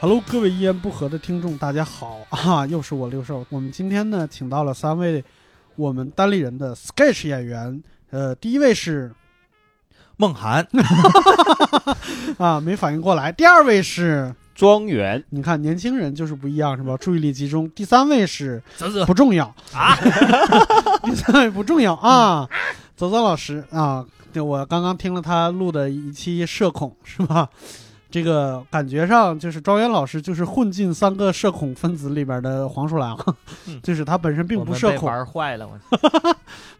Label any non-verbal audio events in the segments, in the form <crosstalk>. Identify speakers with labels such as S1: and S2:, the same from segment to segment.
S1: Hello，各位一言不合的听众，大家好 <laughs> 啊！又是我六兽。我们今天呢，请到了三位我们单立人的 sketch 演员。呃，第一位是
S2: 梦涵，<laughs>
S1: 啊，没反应过来。第二位是
S3: 庄园，
S1: 你看年轻人就是不一样，是吧？注意力集中。第三位是
S2: 泽泽
S1: 不重要
S2: 啊，<laughs>
S1: 第三位不重要啊，泽泽老师啊，对我刚刚听了他录的一期社恐，是吧？这个感觉上就是庄园老师就是混进三个社恐分子里边的黄鼠狼，
S2: 嗯 <laughs>
S1: 就是他本身并不社恐，
S2: 玩坏了，我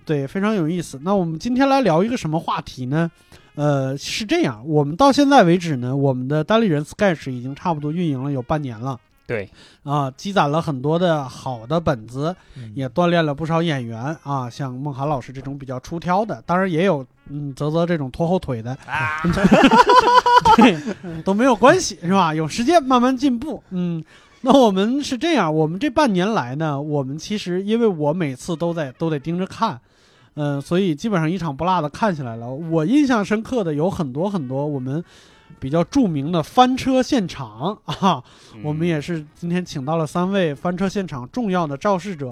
S1: 对，非常有意思。那我们今天来聊一个什么话题呢？呃，是这样，我们到现在为止呢，我们的单立人 Sketch 已经差不多运营了有半年了。
S3: 对
S1: 啊，积攒了很多的好的本子，
S2: 嗯
S1: 也锻炼了不少演员啊，像孟涵老师这种比较出挑的，当然也有嗯泽泽这种拖后腿的，
S2: 啊，<laughs>
S1: 对，都没有关系，是吧？有时间慢慢进步。嗯，那我们是这样，我们这半年来呢，我们其实因为我每次都在都得盯着看，嗯、所以基本上一场不落的看起来了。我印象深刻的有很多很多我们比较著名的翻车现场啊，
S3: 嗯
S1: 我们也是今天请到了三位翻车现场重要的肇事者。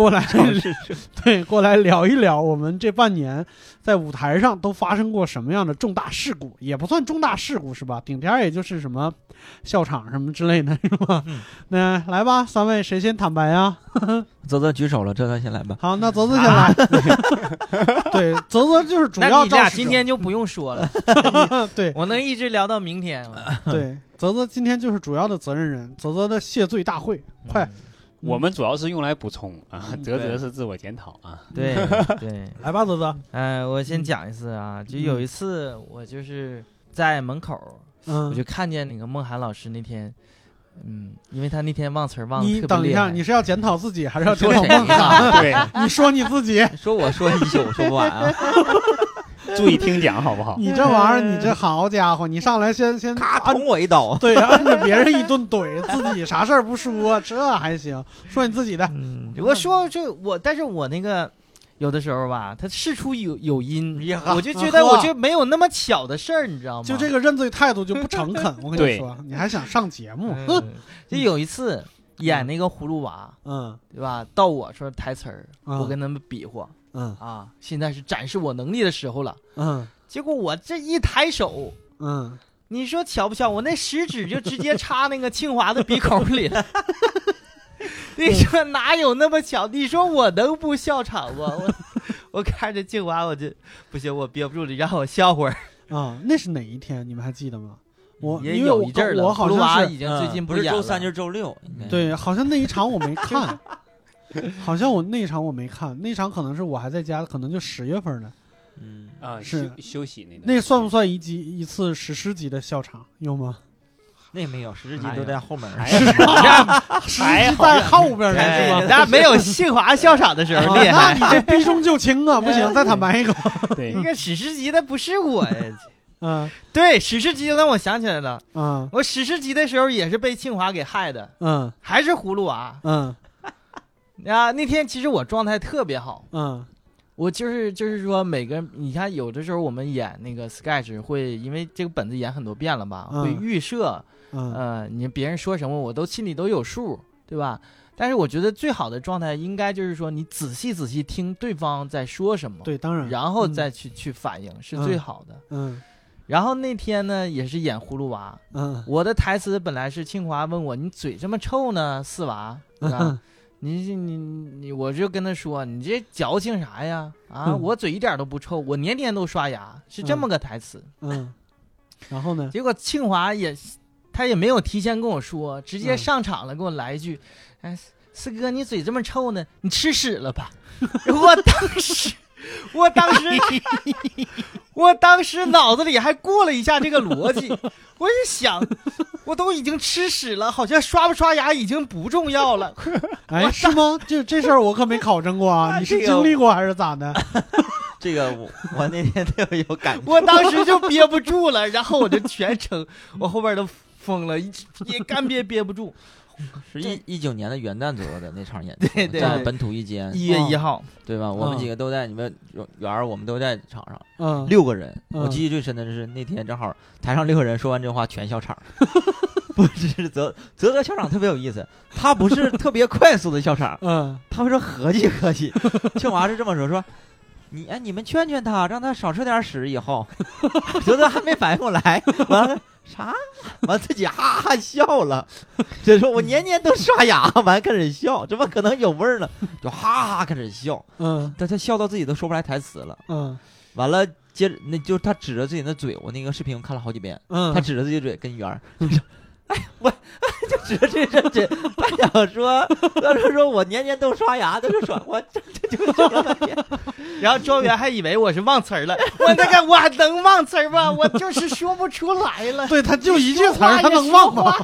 S1: 过来，<laughs> 对，过来聊一聊我们这半年在舞台上都发生过什么样的重大事故，也不算重大事故是吧？顶天儿也就是什么笑场什么之类的，是吧？
S2: 嗯
S1: 那来吧，三位谁先坦白呀？<laughs>
S4: 泽泽举手了，泽泽先来吧。
S1: 好，那泽泽先来。<laughs> 对，泽泽就是主
S2: 那你
S1: 要肇事者
S2: 俩今天就不用说了，
S1: 对
S2: 我能一直聊到明天。
S1: 对，泽泽今天就是主要的责任人，泽泽的谢罪大会，快
S3: 我们主要是用来补充啊，
S1: 嗯 <laughs>
S3: 泽泽是自我检讨啊。
S2: 对对，<laughs>
S1: 来吧，泽泽。
S2: 哎，我先讲一次啊，就有一次我就是在门口，我
S1: 嗯。
S2: 就，看见那个梦涵老师那天，嗯，因为他那天忘词儿忘
S1: 你
S2: 的特别
S1: 等一下，你是要检讨自己还是要检
S2: 说谁
S1: 讨孟涵？<laughs>
S3: 对，
S1: 你说你自己，
S4: 说我说一宿说不完啊，<laughs>
S3: 注意听讲好不好？
S1: 你这玩意儿，你这好家伙，你上来先先
S4: 咔捅我一刀。<laughs>
S1: 对按着别人一顿怼，自己啥事儿不说，这还行？说你自己的，
S2: 嗯，我说这我，但是我那个有的时候吧，他事出有有因，我就觉得我就没有那么巧的事儿，你知道吗？
S1: 就这个认罪态度就不诚恳。我跟你说，你还想上节目？
S2: 嗯，就有一次演那个葫芦娃，
S1: 嗯
S2: 对吧？到我说台词儿，
S1: 嗯
S2: 我跟他们比划
S1: 嗯
S2: 啊，现在是展示我能力的时候了。
S1: 嗯
S2: 结果我这一抬手，
S1: 嗯，
S2: 你说巧不巧？我那食指就直接插那个清华的鼻孔里了。<laughs> 你说哪有那么巧？你说我能不笑场吗？我我看着清华，我就不行，我憋不住了，让我笑会儿。
S1: 啊，那是哪一天？你们还记得吗？我
S2: 也有一阵儿了，
S1: 我好像是
S2: 已经最近
S4: 嗯不是周三就是周六，
S1: 对，好像那一场我没看，<laughs> <laughs> 好像我那一场我没看，那场可能是我还在家，可能就十月份呢。
S4: 嗯，
S3: 啊，
S1: 是
S3: 休休息那。
S1: 那算不算一集一次史诗级的笑场？有吗？
S4: 那没有，史诗级都在后面。
S3: 还
S1: 史诗级在后边呢，
S2: 哎
S1: 是吗？
S2: 咱没有庆华笑场的时候厉害。
S1: 啊那你这避重就轻啊！<laughs> 不行，再坦白一个。<laughs>
S3: 对
S2: 那个史诗级的不是我呀，
S1: 嗯
S2: 对，史诗级的让我想起来了，
S1: 嗯
S2: 我史诗级的时候也是被庆华给害的，
S1: 嗯
S2: 还是葫芦娃
S1: 嗯
S2: 啊。那天其实我状态特别好，
S1: 嗯
S2: 我就是就是说每个你看有的时候我们演那个 sketch 会因为这个本子演很多遍了吧，
S1: 嗯
S2: 会预设，
S1: 嗯
S2: 呃，你别人说什么我都心里都有数，对吧？但是我觉得最好的状态应该就是说你仔细仔细听对方在说什么，
S1: 对，当然。
S2: 然后再去、去反应是最好的。
S1: 嗯
S2: 然后那天呢，也是演葫芦娃，
S1: 嗯
S2: 我的台词本来是清华问我：“你嘴这么臭呢，四娃，对吧？<laughs> 你你你，我就跟他说：你这矫情啥呀？啊，
S1: 嗯
S2: 我嘴一点都不臭，我年年都刷牙，是这么个台词。
S1: 嗯，然后呢？
S2: 结果庆华也，他也没有提前跟我说，直接
S1: 嗯
S2: 上场了，给我来一句：“哎，四哥，你嘴这么臭呢，你吃屎了吧？” <laughs> 我当时，我当时，我当时脑子里还过了一下这个逻辑，<laughs> 我就想，我都已经吃屎了，好像刷不刷牙已经不重要了。<laughs>
S1: 哎，是吗？这这事儿我可没考证过啊！<laughs> 你是经历过还是咋的？
S4: 这个我我那天特别有感觉。
S2: 我当时就憋不住了，然后我就全程，我后边都疯了，一也干憋憋不住。<laughs>
S4: 是一一九年的元旦左右的那场演出，
S2: 对对对。
S4: 在本土一间，
S2: 一月一号，
S4: 对吧？我们几个都在，你们圆儿我们都在场上，
S1: 嗯，
S4: 六个人。
S1: 嗯。
S4: 我记忆最深的就是那天正好台上六个人说完这话全笑场，<laughs> 不是泽泽泽笑场特别有意思，他不是特别快速的笑场，
S1: 嗯。
S4: 他会说合计合计。庆华是这么说说。你哎，你们劝劝他，让他少吃点屎。以后，<laughs> 泽泽还没反应过来，完了啥？<laughs> 完自己哈哈笑了，就说我年年都刷牙，完开始笑，怎么可能有味儿呢？就哈哈开始笑，
S1: 嗯
S4: 但他笑到自己都说不来台词了。
S1: 嗯
S4: 完了，接着那就是他指着自己的嘴，我那个视频我看了好几遍，
S1: 嗯，
S4: 他指着自己嘴跟圆儿，他说：“ <laughs> 哎，我就指着这这这，他想说，他说说我年年都刷牙，他就说我这这就说了半天，
S2: 然后庄园还以为我是忘词儿了，<laughs> 我那个我还能忘词儿吗？我就是说不出来了。
S1: 对，他就一句词儿，他能忘吗？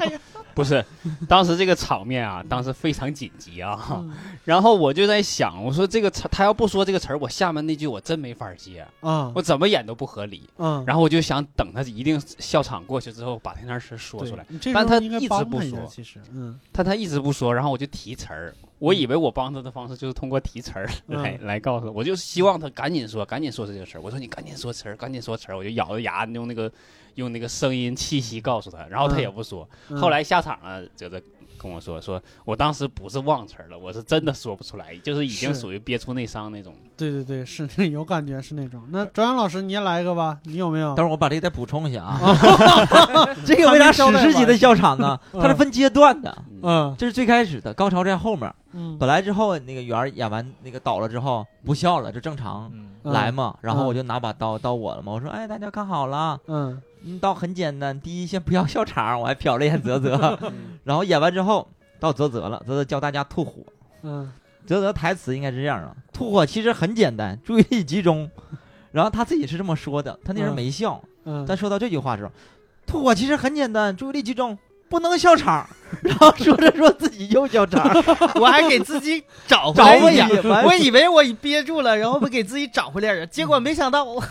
S3: 不是，<laughs> 当时这个场面啊，当时非常紧急啊。
S1: 嗯 <laughs>
S3: 然后我就在想，我说这个词儿他要不说这个词儿，我下面那句我真没法接，
S1: 嗯
S3: 我怎么演都不合理。
S1: 嗯，
S3: 然后我就想等他一定笑场过去之后，把那件事说出来。但他一直不说
S1: 其实，嗯
S3: 但他一直不说，然后我就提词儿。我以为我帮他的方式就是通过提词儿来、来告诉他，我就希望他赶紧说，赶紧说这个词儿。我说你赶紧说词儿，赶紧说词儿。我就咬着牙用那个用那个声音气息告诉他，然后他也不说。
S1: 嗯
S3: 后来下场了，觉得跟我说，说我当时不是忘词儿了，我是真的说不出来，就是已经属于憋出内伤那种。
S1: 对对对，是 <laughs> 有感觉是那种。那周阳老师你也来一个吧，你有没有？
S4: 等会儿我把这个再补充一下啊，<laughs> 这个为啥史诗级的笑场呢？
S1: 嗯
S4: 它是分阶段的，
S1: 嗯
S4: 这是最开始的，高潮在后面。
S1: 嗯
S4: 本来之后那个圆儿演完那个倒了之后不笑了，就正常来嘛，然后
S1: 嗯
S4: 我就拿把刀刀我了嘛，我说哎大家看好了。
S1: 嗯
S4: 嗯，倒很简单，第一先不要笑场，我还瞟了一眼泽泽，<laughs> 然后演完之后到泽泽了，泽泽教大家吐火，
S1: 嗯
S4: 泽泽台词应该是这样的：吐火其实很简单，注意力集中。然后他自己是这么说的，他那人
S1: 嗯
S4: 没笑，
S1: 嗯，
S4: 但说到这句话的时候，吐火其实很简单，注意力集中，不能笑场。<laughs> 然后说着说自己又笑场，
S2: 我还给自己找 <laughs> 回来一点我以为我憋住了，然后不给自己找回来了，结果没想到我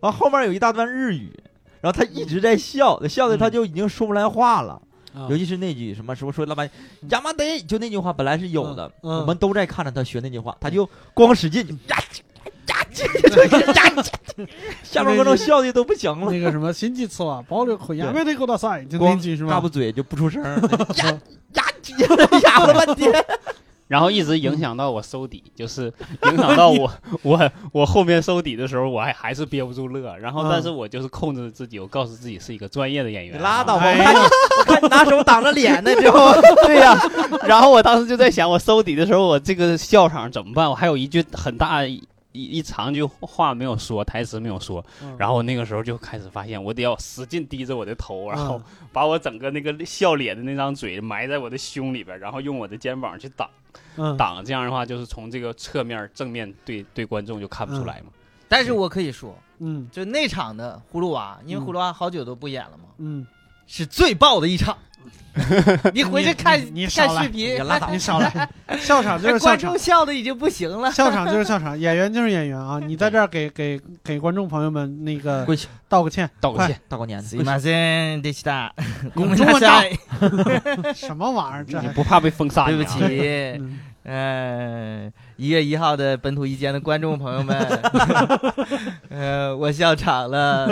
S4: 完后面有一大段日语，然后他一直在笑，笑的他就已经说不来话了。
S1: 啊
S4: 尤其是那句什么什么说老板亚麻得，就那句话本来是有的，我们都在看着他学那句话，他就光使劲就呀呀呀呀，下面观众笑的都不行了，
S1: 那个什么新季次啊，保留可亚
S4: 对
S1: 美的大赛，就那
S4: 光
S1: 句是吧
S4: 嘎巴？嘴就不出声儿，呀呀呀了半天。
S3: 然后一直影响到我收底，就是影响到我 <laughs> 我我后面收底的时候，我还还是憋不住乐。然后，
S1: 嗯
S3: 但是我就是控制自己，我告诉自己是一个专业的演
S4: 你
S3: 员。
S4: 拉倒吧，
S1: 哎
S4: 我看你我看你拿手挡着脸呢，之后 <laughs>
S3: 对呀、然后我当时就在想，我收底的时候，我这个笑场怎么办？我还有一句很大一一长句话没有说，台词没有说。
S1: 嗯
S3: 然后我那个时候就开始发现，我得要使劲低着我的头，然后
S1: 嗯
S3: 把我整个那个笑脸的那张嘴埋在我的胸里边，然后用我的肩膀去挡
S1: 嗯
S3: 挡。这样的话，就是从这个侧面正面对对观众就看不出来嘛。
S2: 但是我可以说，
S1: 嗯
S2: 就那场的葫芦娃，因为葫芦娃好久都不演了嘛，
S1: 嗯，
S2: 是最爆的一场。<laughs> 你回去看
S1: 你你少来
S2: 看视频
S4: 你，拉倒
S1: 你少来，<laughs> 笑场就是笑场
S2: 观众。笑的已经不行了。
S1: 笑场就是笑场，<laughs> 演员就是演员啊！你在这儿给给给观众朋友们那个
S4: 跪下
S1: 道个歉，
S3: 道个歉，
S4: 大过年
S2: すいませんでした。
S1: 用
S2: ごめん
S1: 中文道
S2: なさい。
S1: 快，什么玩意儿？这还
S3: 你不怕被封杀？
S2: 对不
S3: 你啊
S2: 起，
S1: 嗯
S2: 嗯， 一月一号的本土一间的观众朋友们，<laughs> 呃，我笑场了，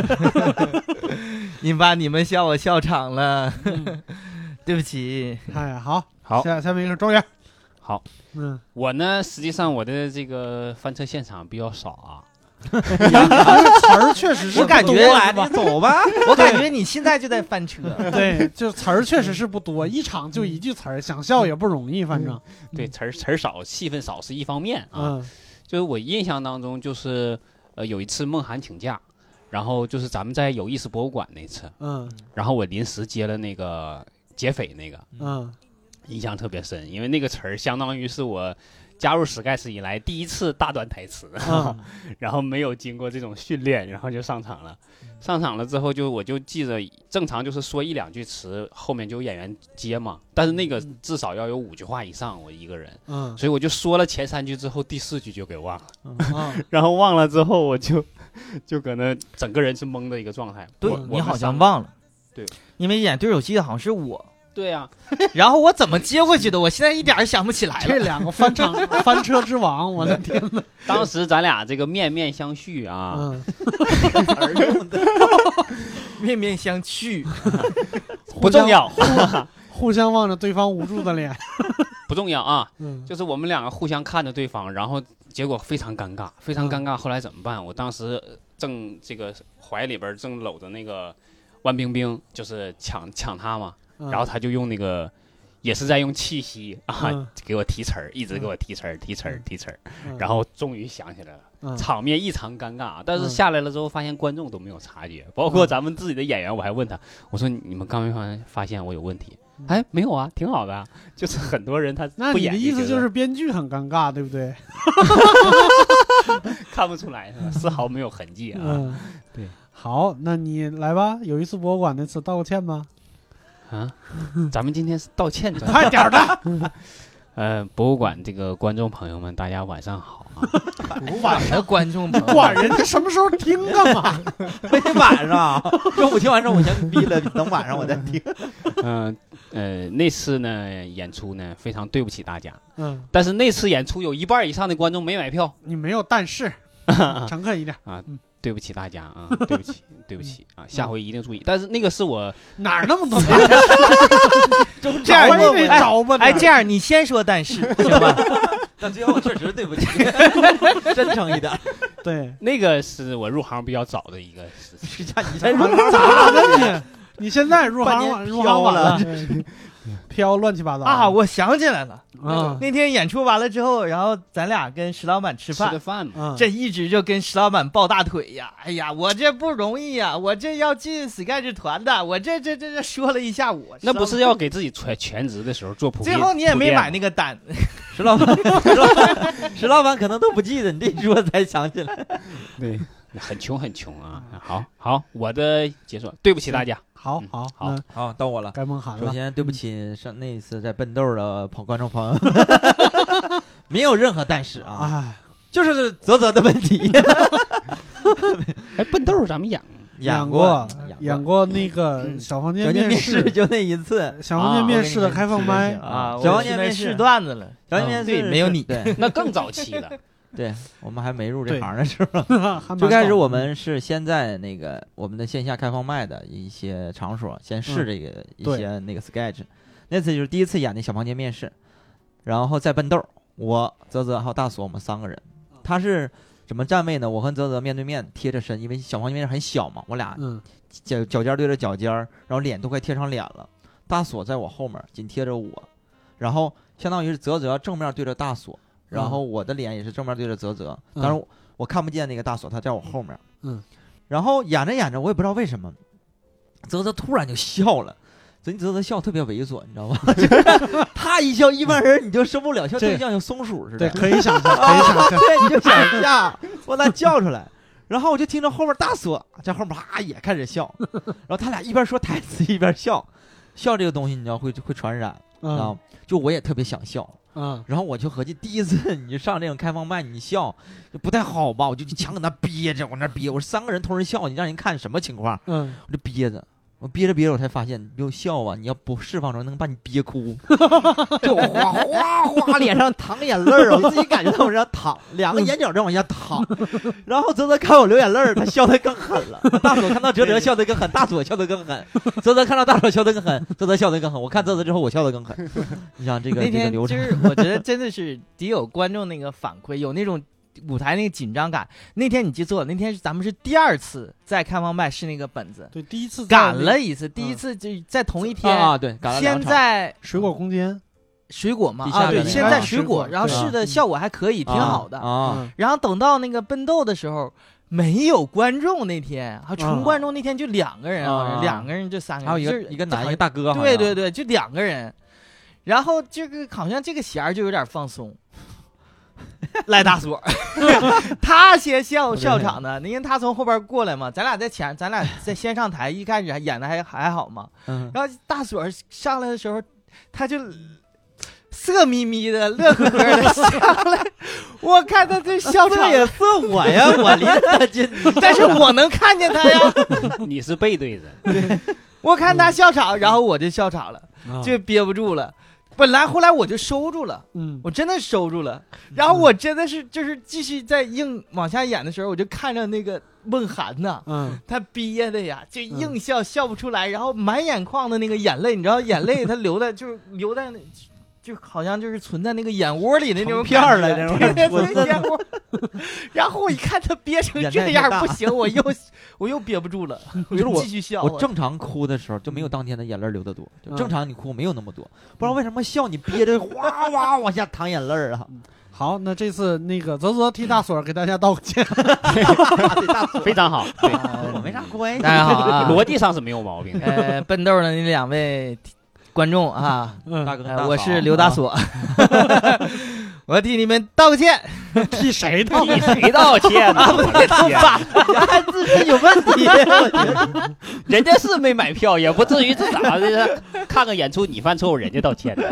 S2: <laughs> 你把你们笑我笑场了，
S1: 嗯。
S2: 对不起。
S1: 哎，好，
S3: 好。
S1: 下下面一个庄园，
S3: 好，
S1: 嗯，
S3: 我呢，实际上我的这个翻车现场比较少啊。<laughs>
S1: 词儿确实是
S2: 我感
S1: 不多
S2: 觉
S4: 你走吧。
S2: 我感觉你现在就在翻车，<laughs>
S1: 对，就词儿确实是不多，一场就一句词儿，想笑也不容易，反正，
S3: 对，词儿词儿少，戏份少是一方面啊。
S1: 嗯
S3: 就是我印象当中，就是呃有一次梦涵请假，然后就是咱们在有意思博物馆那次，
S1: 嗯
S3: 然后我临时接了那个劫匪那个，
S1: 嗯
S3: 印象特别深，因为那个词儿相当于是我加入 Sky 以来第一次大段台词，
S1: 嗯 <laughs>
S3: 然后没有经过这种训练，然后就上场了。上场了之后就我就记着，正常就是说一两句词，后面就有演员接嘛。但是那个至少要有五句话以上，我一个人，
S1: 嗯
S3: 所以我就说了前三句之后，第四句就给忘了。
S1: 嗯 <laughs>
S3: 然后忘了之后，我就 <laughs> 就可能整个人是懵的一个状态。
S2: 对你好像。忘了，
S3: 对，
S2: 因为演对手戏的好像是我，
S3: 对呀、<laughs>
S2: 然后我怎么接过去的，我现在一点也想不起来了。
S1: 这两个翻场 <laughs> 翻车之王，我的天呐，
S3: 当时咱俩这个面面相觑啊，
S1: 嗯，<laughs>
S2: 面面相觑，
S3: 不重要，
S1: 互相望着对方无助的脸。
S3: 不重要啊。
S1: 嗯，
S3: 就是我们两个互相看着对方，然后结果非常尴尬，非常尴尬。后来怎么办？我当时正这个怀里边正搂着那个万冰冰，就是抢抢她嘛，
S1: 嗯
S3: 然后他就用那个。也是在用气息啊，
S1: 嗯
S3: 给我提词儿，一直给我提词儿，提词儿，提词儿，
S1: 嗯
S3: 然后终于想起来了，
S1: 嗯
S3: 场面异常尴尬。啊但是
S1: 嗯
S3: 下来了之后，发现观众都没有察觉，包括咱们自己的演员，我还问他，我说你们刚没发发现我有问题？哎，没有啊，挺好的啊。<laughs> 就是很多人他不 <laughs> 演
S1: 那你的意思就是编剧很尴尬，对不对？<laughs>
S3: 看不出来，是吧丝毫没有痕迹啊。
S1: 嗯，
S3: 对。
S1: 好，那你来吧。有一次博物馆那次道个歉吧。
S3: 啊，咱们今天是道歉专。
S1: 快点儿的。<laughs>
S3: 呃，博物馆这个观众朋友们，大家晚上好啊。
S2: 晚上观众朋友
S1: 管人家什么时候听干嘛？<laughs>
S4: 没晚上，中午听完之后我先闭了，等晚上我再听。
S3: 嗯 <laughs> 呃那次呢演出呢非常对不起大家，
S1: 嗯，
S3: 但是那次演出有一半以上的观众没买票，
S1: 你没有但是，诚恳一点。
S3: 对不起大家啊，<laughs> 对不起，对不起啊，下回一定注意。但是那个是我 <laughs>
S1: 哪儿那么多？<laughs>
S2: 这样你
S1: 你得找吧。
S2: 哎，这样你先说但是行吧？
S4: 但最后确实对不起，真诚一点。
S1: 对，
S3: 那个是我入行比较早的一个事
S4: 你
S1: 咋你？你现在入行入行晚了，飘乱七八糟
S2: 啊，我想起来了，
S1: 啊
S2: 那天演出完了之后，然后咱俩跟石老板吃
S3: 吃的
S2: 饭。
S3: 饭嘛，
S1: 啊
S2: 这一直就跟石老板抱大腿呀！哎呀，我这不容易呀，我这要进 Sketch 团的，我这这这这说了一下午。
S3: 那不是要给自己全全职的时候做铺垫？
S2: 最后你也没买那
S3: 个。
S2: 个单，<laughs>
S4: 石老板，石老板，石老板可能都不记得，你这一说才想起来。<laughs>
S3: 对，很穷很穷啊。好好，我的结束，对不起大家。嗯
S1: 好好
S3: 好
S4: 好，到我了。
S1: 该梦涵了。
S4: 首先，对不起上那一次在笨豆的朋 <laughs> 观众朋友，没有任何但是啊，
S1: 哎，
S4: 就是泽泽的问题。<laughs>
S3: 哎，笨豆儿咱们演
S1: 演
S4: 过，
S1: 演过那个小房间
S4: 面试
S1: 试，
S4: 就那一次，
S1: 小房间面试的开放麦
S4: 啊
S2: 啊，
S4: 小
S2: 我
S4: 王念面试
S2: 段子了。
S4: 小店面试
S2: 对没有你
S4: 对 <laughs>
S3: 那更早期了。
S4: 对，我们还没入这行的时候，<laughs> 最开始我们是先在那个我们的线下开放卖的一些场所先试
S1: 嗯。
S4: 这个一些那个 sketch，那次就是第一次演那小房间面试，然后在笨豆，我泽泽还有大锁我们三个人，他是怎么站位呢？我和泽泽面对面贴着身，因为小房间面试很小嘛，我俩
S1: 嗯。
S4: 脚脚尖对着脚尖儿，然后脸都快贴上脸了。大锁在我后面紧贴着我，然后相当于是泽泽正面对着大锁，然后我的脸也是正面对着泽泽，
S1: 嗯
S4: 当然我我看不见那个大锁，他在我后面。
S1: 嗯，
S4: 然后演着演着，我也不知道为什么，泽泽突然就笑了。所以泽泽笑特别猥琐，你知道吗？<laughs> 就是他一笑，一般人你就受不了，像
S1: 这
S4: 对象像松鼠似的
S1: 对，
S4: 的。<laughs>
S1: 可以想象，可以想象。
S4: 对，你就想象，我那叫出来，然后我就听着后面大锁在后面哈也开始笑，然后他俩一边说台词一边笑，笑这个东西你知道会会传染，知道
S1: 嗯
S4: 吗？就我也特别想笑，
S1: 嗯
S4: 然后我就合计第一次 <laughs> 你就上这种开放麦你笑就不太好吧，我就强搁那憋着，往那憋，我说三个人同时笑，你让人看什么情况？
S1: 嗯，
S4: 我就憋着。我憋着憋着，我才发现，你就笑啊！你要不释放出来，能把你憋哭，<laughs> 就哗哗哗脸上淌眼泪儿，我自己感觉到往上淌，两个眼角在往下淌。然后泽泽看我流眼泪儿，他笑得更狠了。大佐看到哲哲笑得更狠，大佐笑得更狠。泽泽看到大佐笑得更狠，泽泽笑得更狠。我看泽泽之后，我笑得更狠。你想这个
S2: 那
S4: 这个流程，
S2: 天就是我觉得真的是得有观众那个反馈，有那种舞台那个紧张感。那天你记错了，那天是咱们是第二次在开放麦试那个本子，
S1: 对，第一次
S2: 赶了一次，第一次就在同一天，
S4: 啊，对，赶了
S2: 先在
S1: 水果空间，
S2: 水果嘛啊，对，先在
S1: 啊水
S2: 水果，然后试的效果还可以，挺好的。
S4: 啊。
S1: 嗯
S2: 然后等到那个笨豆的时候，没有观众那天，还纯
S1: 啊
S2: 观众那天就两个人，好像
S4: 啊
S2: 两个人就三个人，
S4: 还有一个一个男一个大哥，
S2: 对对对，就两个人。然后这个好像这个弦儿就有点放松，<laughs> 赖大锁，<laughs> 他先笑笑场的，因为他从后边过来嘛，咱俩在前，咱俩在先上台，一开始还演的还还好嘛，
S4: 嗯，
S2: 然后大锁上来的时候，他就色眯眯的、乐呵呵的 <laughs> 上来，我看他这笑场，
S4: 也是我呀，我离他近，
S2: 但是我能看见他呀，
S3: 你是背对着，
S2: 我看他笑场，然后我就笑场了，
S1: 啊。
S2: 就憋不住了。本来后来我就收住了，
S1: 嗯
S2: 我真的收住了。然后我真的是就是继续在硬往下演的时候，我就看着那个梦涵呐，
S1: 嗯
S2: 他憋的呀，就硬笑、笑不出来，然后满眼眶的那个眼泪，你知道眼泪他流的就是流在那。就好像就是存在那个眼窝里的那种
S4: 片儿了那种
S2: 对
S4: 存
S2: 对眼窝。<laughs> 然后我一看他憋成这样不行，我又 <laughs> 我又憋不住了，<laughs> 我就
S4: 就是我
S2: 继续笑。
S4: 我正常哭的时候就没有当天的眼泪流的多，正常你哭没有那么多，不知道为什么笑你憋着哗哗往下淌眼泪儿啊！
S1: 好，那这次那个泽泽替大锁给大家道个歉。
S3: 非常好，对，
S4: 我没啥关系。
S2: 大家好啊，
S3: 逻辑上是没有毛病的。
S2: 呃，笨豆的那两位观众啊，
S1: 嗯，
S4: 大哥大嫂，
S2: 呃我是刘大
S4: 啊，
S2: 锁，<laughs> 我替你们道个歉。
S1: 替谁道？
S3: 替谁道歉呢？我的天，
S4: 原来 <laughs> 自身有问题，<laughs>
S3: 人家是没买票，也不至于这咋的？看个演出你犯错误，人家道歉呢？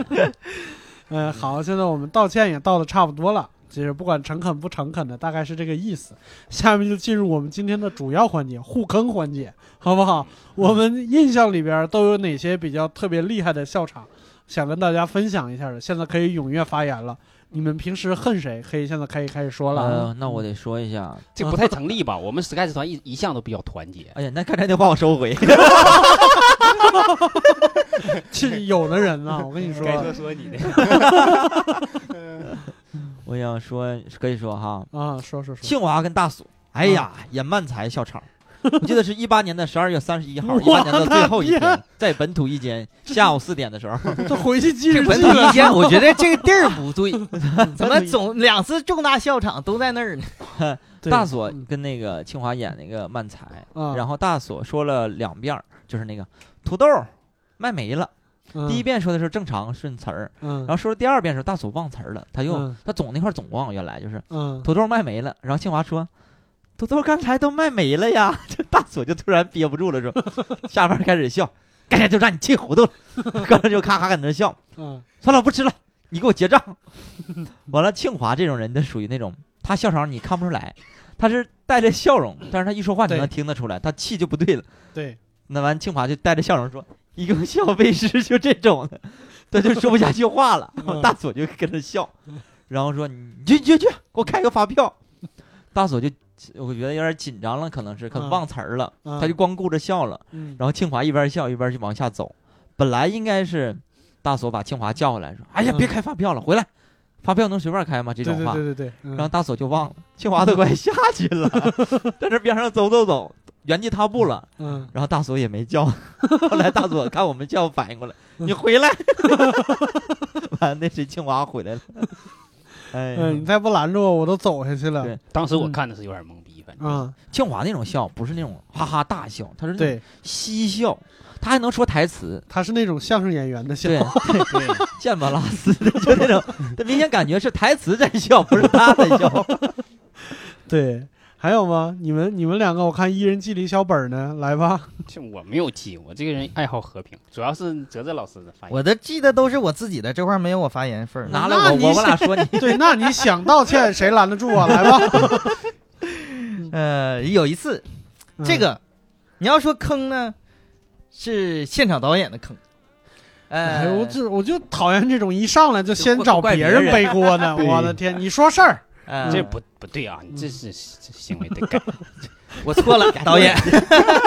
S1: 嗯，好，现在我们道歉也道的差不多了。其实不管诚恳不诚恳的，大概是这个意思。下面就进入我们今天的主要环节——互坑环节，好不好？我们印象里边都有哪些比较特别厉害的笑场，想跟大家分享一下的？现在可以踊跃发言了。你们平时恨谁？可以现在可以开始说了啊。
S4: 呃，那我得说一下，
S3: 这不太成立吧？我们 Sky 团一一向都比较团结。
S4: 哎呀，那刚才那话我收回。
S1: 是有的人呢，我跟你说，
S3: 说说你的，<laughs>
S4: 我想说，可以说哈，
S1: 啊，说说说，
S4: 庆华跟大锁，哎呀，演漫才笑场。<laughs> 我记得是一八年的十二月三十一号，一
S1: 我
S4: 八年的最后一天，在本土一间下午四点的时候，<laughs>
S1: 这回去记日
S2: 本。土一间，我觉得这个地儿不对，<laughs> 怎么总两次重大笑场都在那儿呢？
S4: 大锁
S1: 嗯
S4: 跟那个清华演那个漫才，
S1: 啊
S4: 然后大锁说了两遍，就是那个土豆卖没了。
S1: 嗯
S4: 第一遍说的是正常顺词儿，
S1: 嗯
S4: 然后说第二遍的时候，大锁忘词儿了，他又
S1: 嗯
S4: 他总那块总忘，原来就是
S1: 嗯
S4: 土豆卖没了。然后清华说：“土豆刚才都卖没了呀。<laughs> ”这大锁就突然憋不住了，说：“ <laughs> 下边开始笑，刚才就让你气糊涂了。”刚才就咔咔搁那笑，<laughs>
S1: 嗯
S4: 算了，不吃了，你给我结账。完了，庆华这种人，他属于那种他笑场你看不出来，他是带着笑容，但是他一说话你能听得出来，他气就不对了。
S1: 对，
S4: 那完，庆华就带着笑容说：“一个笑背诗就这种的，他就说不下去话了。
S1: 嗯
S4: 大锁就跟他笑，然后说：“你去去去，给我开个发票。”大锁就我觉得有点紧张了，可能是可能
S1: 嗯
S4: 忘词儿了，
S1: 嗯
S4: 他就光顾着笑了。
S1: 嗯
S4: 然后庆华一边笑一边就往下走，本来应该是大锁把庆华叫回来说：“哎呀，
S1: 嗯
S4: 别开发票了，回来，发票能随便开吗？”这种话，
S1: 对对对对，嗯
S4: 然后大锁就忘了，清华都快下去了，<laughs> 在这边上走走走，原地踏步了。
S1: 嗯
S4: 然后大锁也没叫，<laughs> 后来大锁看我们叫，反应过来，你回来。<laughs> 完了，那谁清华回来了。哎
S1: 嗯，你再不拦着我，我都走下去了。
S4: 对
S3: 当时我看的是有点懵逼，反正
S1: 啊，
S4: 庆华那种笑不是那种哈哈大笑，他是那种
S1: 对，
S4: 嬉笑，他还能说台词。
S1: 他是那种相声演员的笑。<laughs>
S4: 对，
S3: 对，
S4: 剑拔拉丝的，就那种，他明显感觉是台词在笑，不是他在笑。<laughs>
S1: 对，还有吗？你们你们两个，我看一人记了一小本儿呢，来吧。<laughs>
S3: 这我没有记，我这个人爱好和平，主要是哲哲老师的发言。
S2: 我的记得都是我自己的，这块没有我发言份儿。
S4: 拿来我我我俩说你，<laughs>
S1: 对，那你想道歉，谁拦得住啊？来吧。<laughs>
S2: 呃，有一次，
S1: 嗯
S2: 这个你要说坑呢，是现场导演的坑。
S1: 哎，
S2: 呃，
S1: 我就我就讨厌这种一上来就先找
S4: 别人
S1: 背锅的，我的天！你说事儿，
S2: 呃
S3: 这不不对啊！你这是这行为得改。<laughs>
S2: 我错了，<laughs> 导演，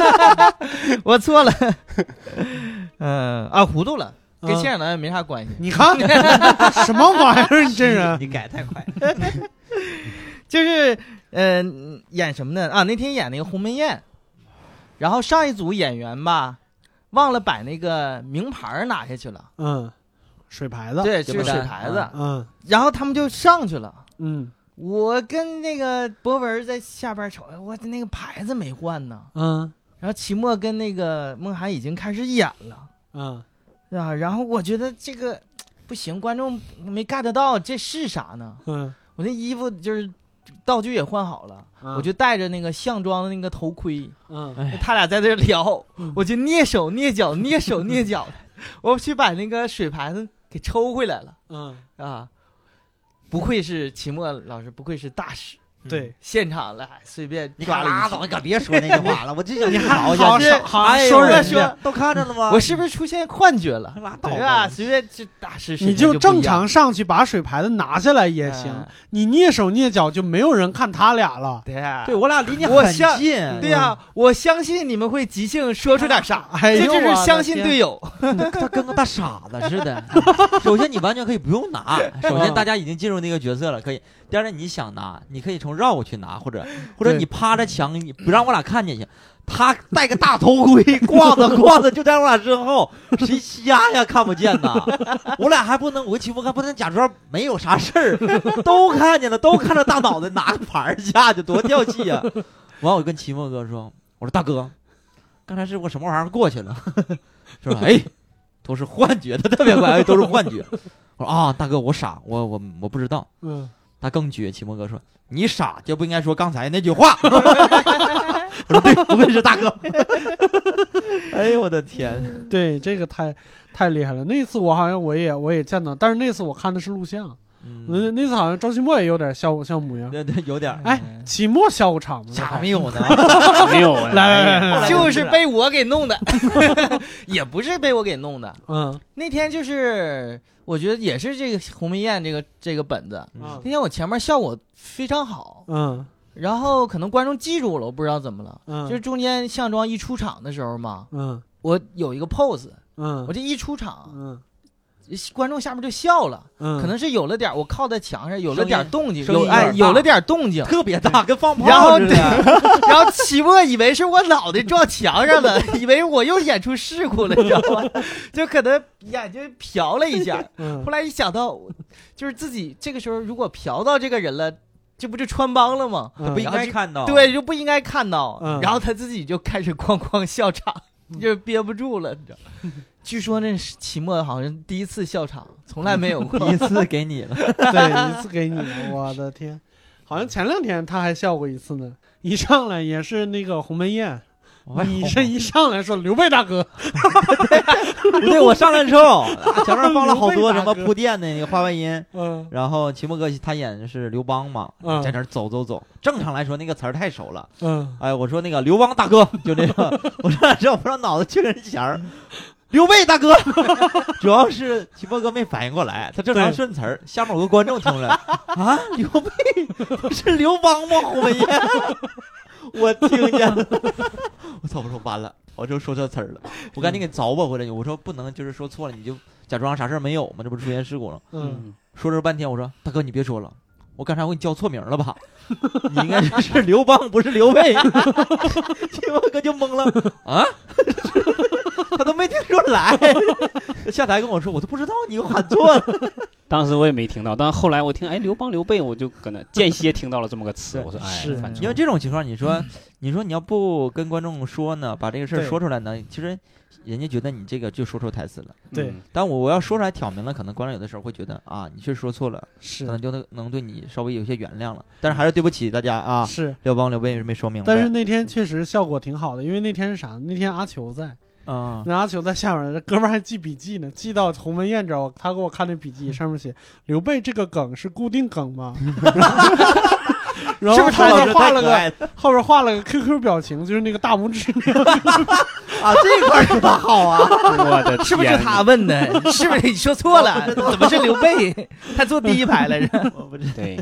S2: <laughs> 我错了。嗯啊，糊涂了，跟
S1: 嗯
S2: 现场导演没啥关系。
S1: 你看什么玩意儿？你这人，
S4: 你改太快。
S2: 就是嗯，演什么呢？啊，那天演那个鸿门宴，然后上一组演员吧，忘了把那个名牌儿拿下去了，
S1: 嗯，水牌子，
S2: 对，
S4: 就是是
S2: 水牌子，
S1: 嗯
S2: 然后他们就上去了。
S1: 嗯
S2: 我跟那个博文在下边瞅，我的那个牌子没换呢。
S1: 嗯。
S2: 然后齐墨跟那个梦涵已经开始演了，
S1: 嗯。
S2: 啊，然后我觉得这个不行，观众没 get 到这是啥呢？
S1: 嗯，
S2: 我那衣服就是道具也换好了，
S1: 嗯。
S2: 我就戴着那个项庄的那个头盔，
S1: 嗯。
S4: 哎，
S2: 他俩在这聊
S1: 嗯，
S2: 我就蹑手蹑脚蹑手蹑脚的，我去把那个水牌子给抽回来了
S1: 嗯。
S2: 啊！不愧是秦墨老师，不愧是大师，
S1: 对，
S2: 现场来随便
S4: 你拉倒，你可别说那句话了，我就想
S1: 你还
S4: 好
S1: 好
S2: 是
S1: 好说人家
S2: 说，<laughs>
S4: 都看着了吗？
S2: 我是不是出现幻觉了？
S4: 拉倒
S2: 吧？随便就大师，
S1: 你就正常上去把水牌子拿下来也行，
S2: 嗯
S1: 你蹑手蹑脚就没有人看他俩了。
S2: 对，
S4: 对我俩离你很近，
S2: 对呀，我相信你们会即兴说出点啥，<laughs>
S1: 哎呦，
S2: 这就是相信队友。
S4: 他跟个大傻子似的。<laughs> 首先，你完全可以不用拿。首先，大家已经进入那个角色了，可以。第二点，你想拿，你可以从绕过去拿，或者 <laughs> 或者你趴着墙，你不让我俩看见去。他戴个大头盔，<laughs> 挂着挂着就在我俩身后，谁瞎呀？看不见呐！<laughs> 我俩还不能，我跟齐峰还不能假装没有啥事儿，都看见了，都看着大脑袋拿个牌下去，多掉气呀！完，我跟齐墨哥说：“我说大哥，刚才是我什么玩意儿过去了？是吧？哎，都是幻觉，他特别乖，哎都是幻觉。我说啊，大哥，我傻，我我我不知道。
S1: 嗯，
S4: 他更绝，齐墨哥说：“你傻就不应该说刚才那句话。<laughs> ” <laughs> 我说：“对，不愧是大哥。<laughs> ”哎呦我的天！
S1: 对，这个太太厉害了。那次我好像我也我也见到，但是那次我看的是录像，那
S4: 嗯，
S1: 那次好像周奇墨也有点像像模样。
S4: 对对，有点
S1: 哎，期末笑过场吗？
S4: 咋没有呢？
S3: 没有啊，
S1: 来来来，
S2: 就是被我给弄的，也不是被我给弄的。
S1: 嗯
S2: 那天就是我觉得也是这个鸿门宴这个这个本子，
S1: 嗯
S2: 那天我前面效果非常好，
S1: 嗯。
S2: 然后可能观众记住了，我不知道怎么了，
S1: 嗯，
S2: 就是中间项庄一出场的时候嘛，
S1: 嗯
S2: 我有一个 pose，
S1: 嗯。
S2: 我这一出场，
S1: 嗯
S2: 观众下面就笑了，
S1: 嗯，
S2: 可能是有了点，我靠在墙上有了点动静，有哎有了点动静，
S4: 特别大，跟放 <laughs>
S2: 然后
S4: 炮似的。
S2: 然后齐墨以为是我脑袋撞墙上了，<laughs> 以为我又演出事故了，你知道吗？<laughs> 就可能眼睛瞟了一下，
S1: 嗯
S2: 后来一想到，就是自己这个时候如果瞟到这个人了，这不就穿帮了吗？
S1: 嗯
S4: 不应该看到。
S2: 对，就不应该看到。
S1: 嗯
S2: 然后他自己就开始哐哐笑场，就是憋不住了，你知道。据说那是期末好像第一次笑场，从来没有过。<laughs>
S4: 第一次给你了，<laughs>
S1: 对，一次给你了，我的天，好像前两天他还笑过一次呢。一上来也是那个鸿门宴，你这一上来说刘备大哥，
S4: 不 <laughs> 对，我上来之后，啊前面放了好多什么铺垫的那个话外音，
S1: 嗯。
S4: 然后齐墨哥他演的是刘邦嘛，
S1: 嗯。
S4: 在那儿走走走。正常来说那个词儿太熟了，
S1: 嗯。
S4: 哎，我说那个刘邦大哥就那个，我上来之后不知道脑子缺根弦儿。刘备大哥，<laughs> 主要是齐墨哥没反应过来，他正常顺词儿，下面有个观众听出来 <laughs> 啊，刘备不是刘邦吗？鸿门宴，<laughs> 我听见了，我操！我说完了，我就说错词儿了，我赶紧给凿吧回来。我说不能就是说错了，你就假装啥事儿没有嘛，这不是出现事故了。
S1: 嗯，
S4: 说这半天，我说大哥你别说了，我刚才我给你叫错名了吧？你应该是是刘邦，不是刘备。<laughs> 秦墨哥就懵了啊，他都没听出来。下台跟我说，我都不知道你喊错了。<laughs>
S3: 当时我也没听到，但后来我听，哎，刘邦刘备，我就搁那间歇听到了这么个词，我说，哎，
S4: 因为这种情况，你说你说你要不跟观众说呢，把这个事儿说出来呢，其实人家觉得你这个就说错台词了。
S1: 对
S3: 嗯
S4: 但我我要说出来挑明了，可能观众有的时候会觉得啊，你确实说错了，
S1: 是
S4: 可能就能能对你稍微有些原谅了。但是还是对不起大家啊，
S1: 是。
S4: 刘邦刘备也是没说明白。
S1: 但是那天确实效果挺好的，因为那天是啥？那天阿球在，
S4: 啊，
S1: 那阿球在下面，这哥们儿还记笔记呢，记到鸿门宴这儿，他给我看那笔记，上面写刘备这个梗是固定梗吗？<laughs> <laughs> <laughs> 然后
S2: 是不是
S1: 后
S4: 老师
S1: 边画了个后边画了个 QQ 表情，就是那个大拇指。<laughs>
S4: 啊？这块儿是他好啊，<laughs>
S3: 我的
S2: 是不是他问的？是不是你说错了？怎么是刘备？他坐第一排来着。
S4: 我不知
S3: 对，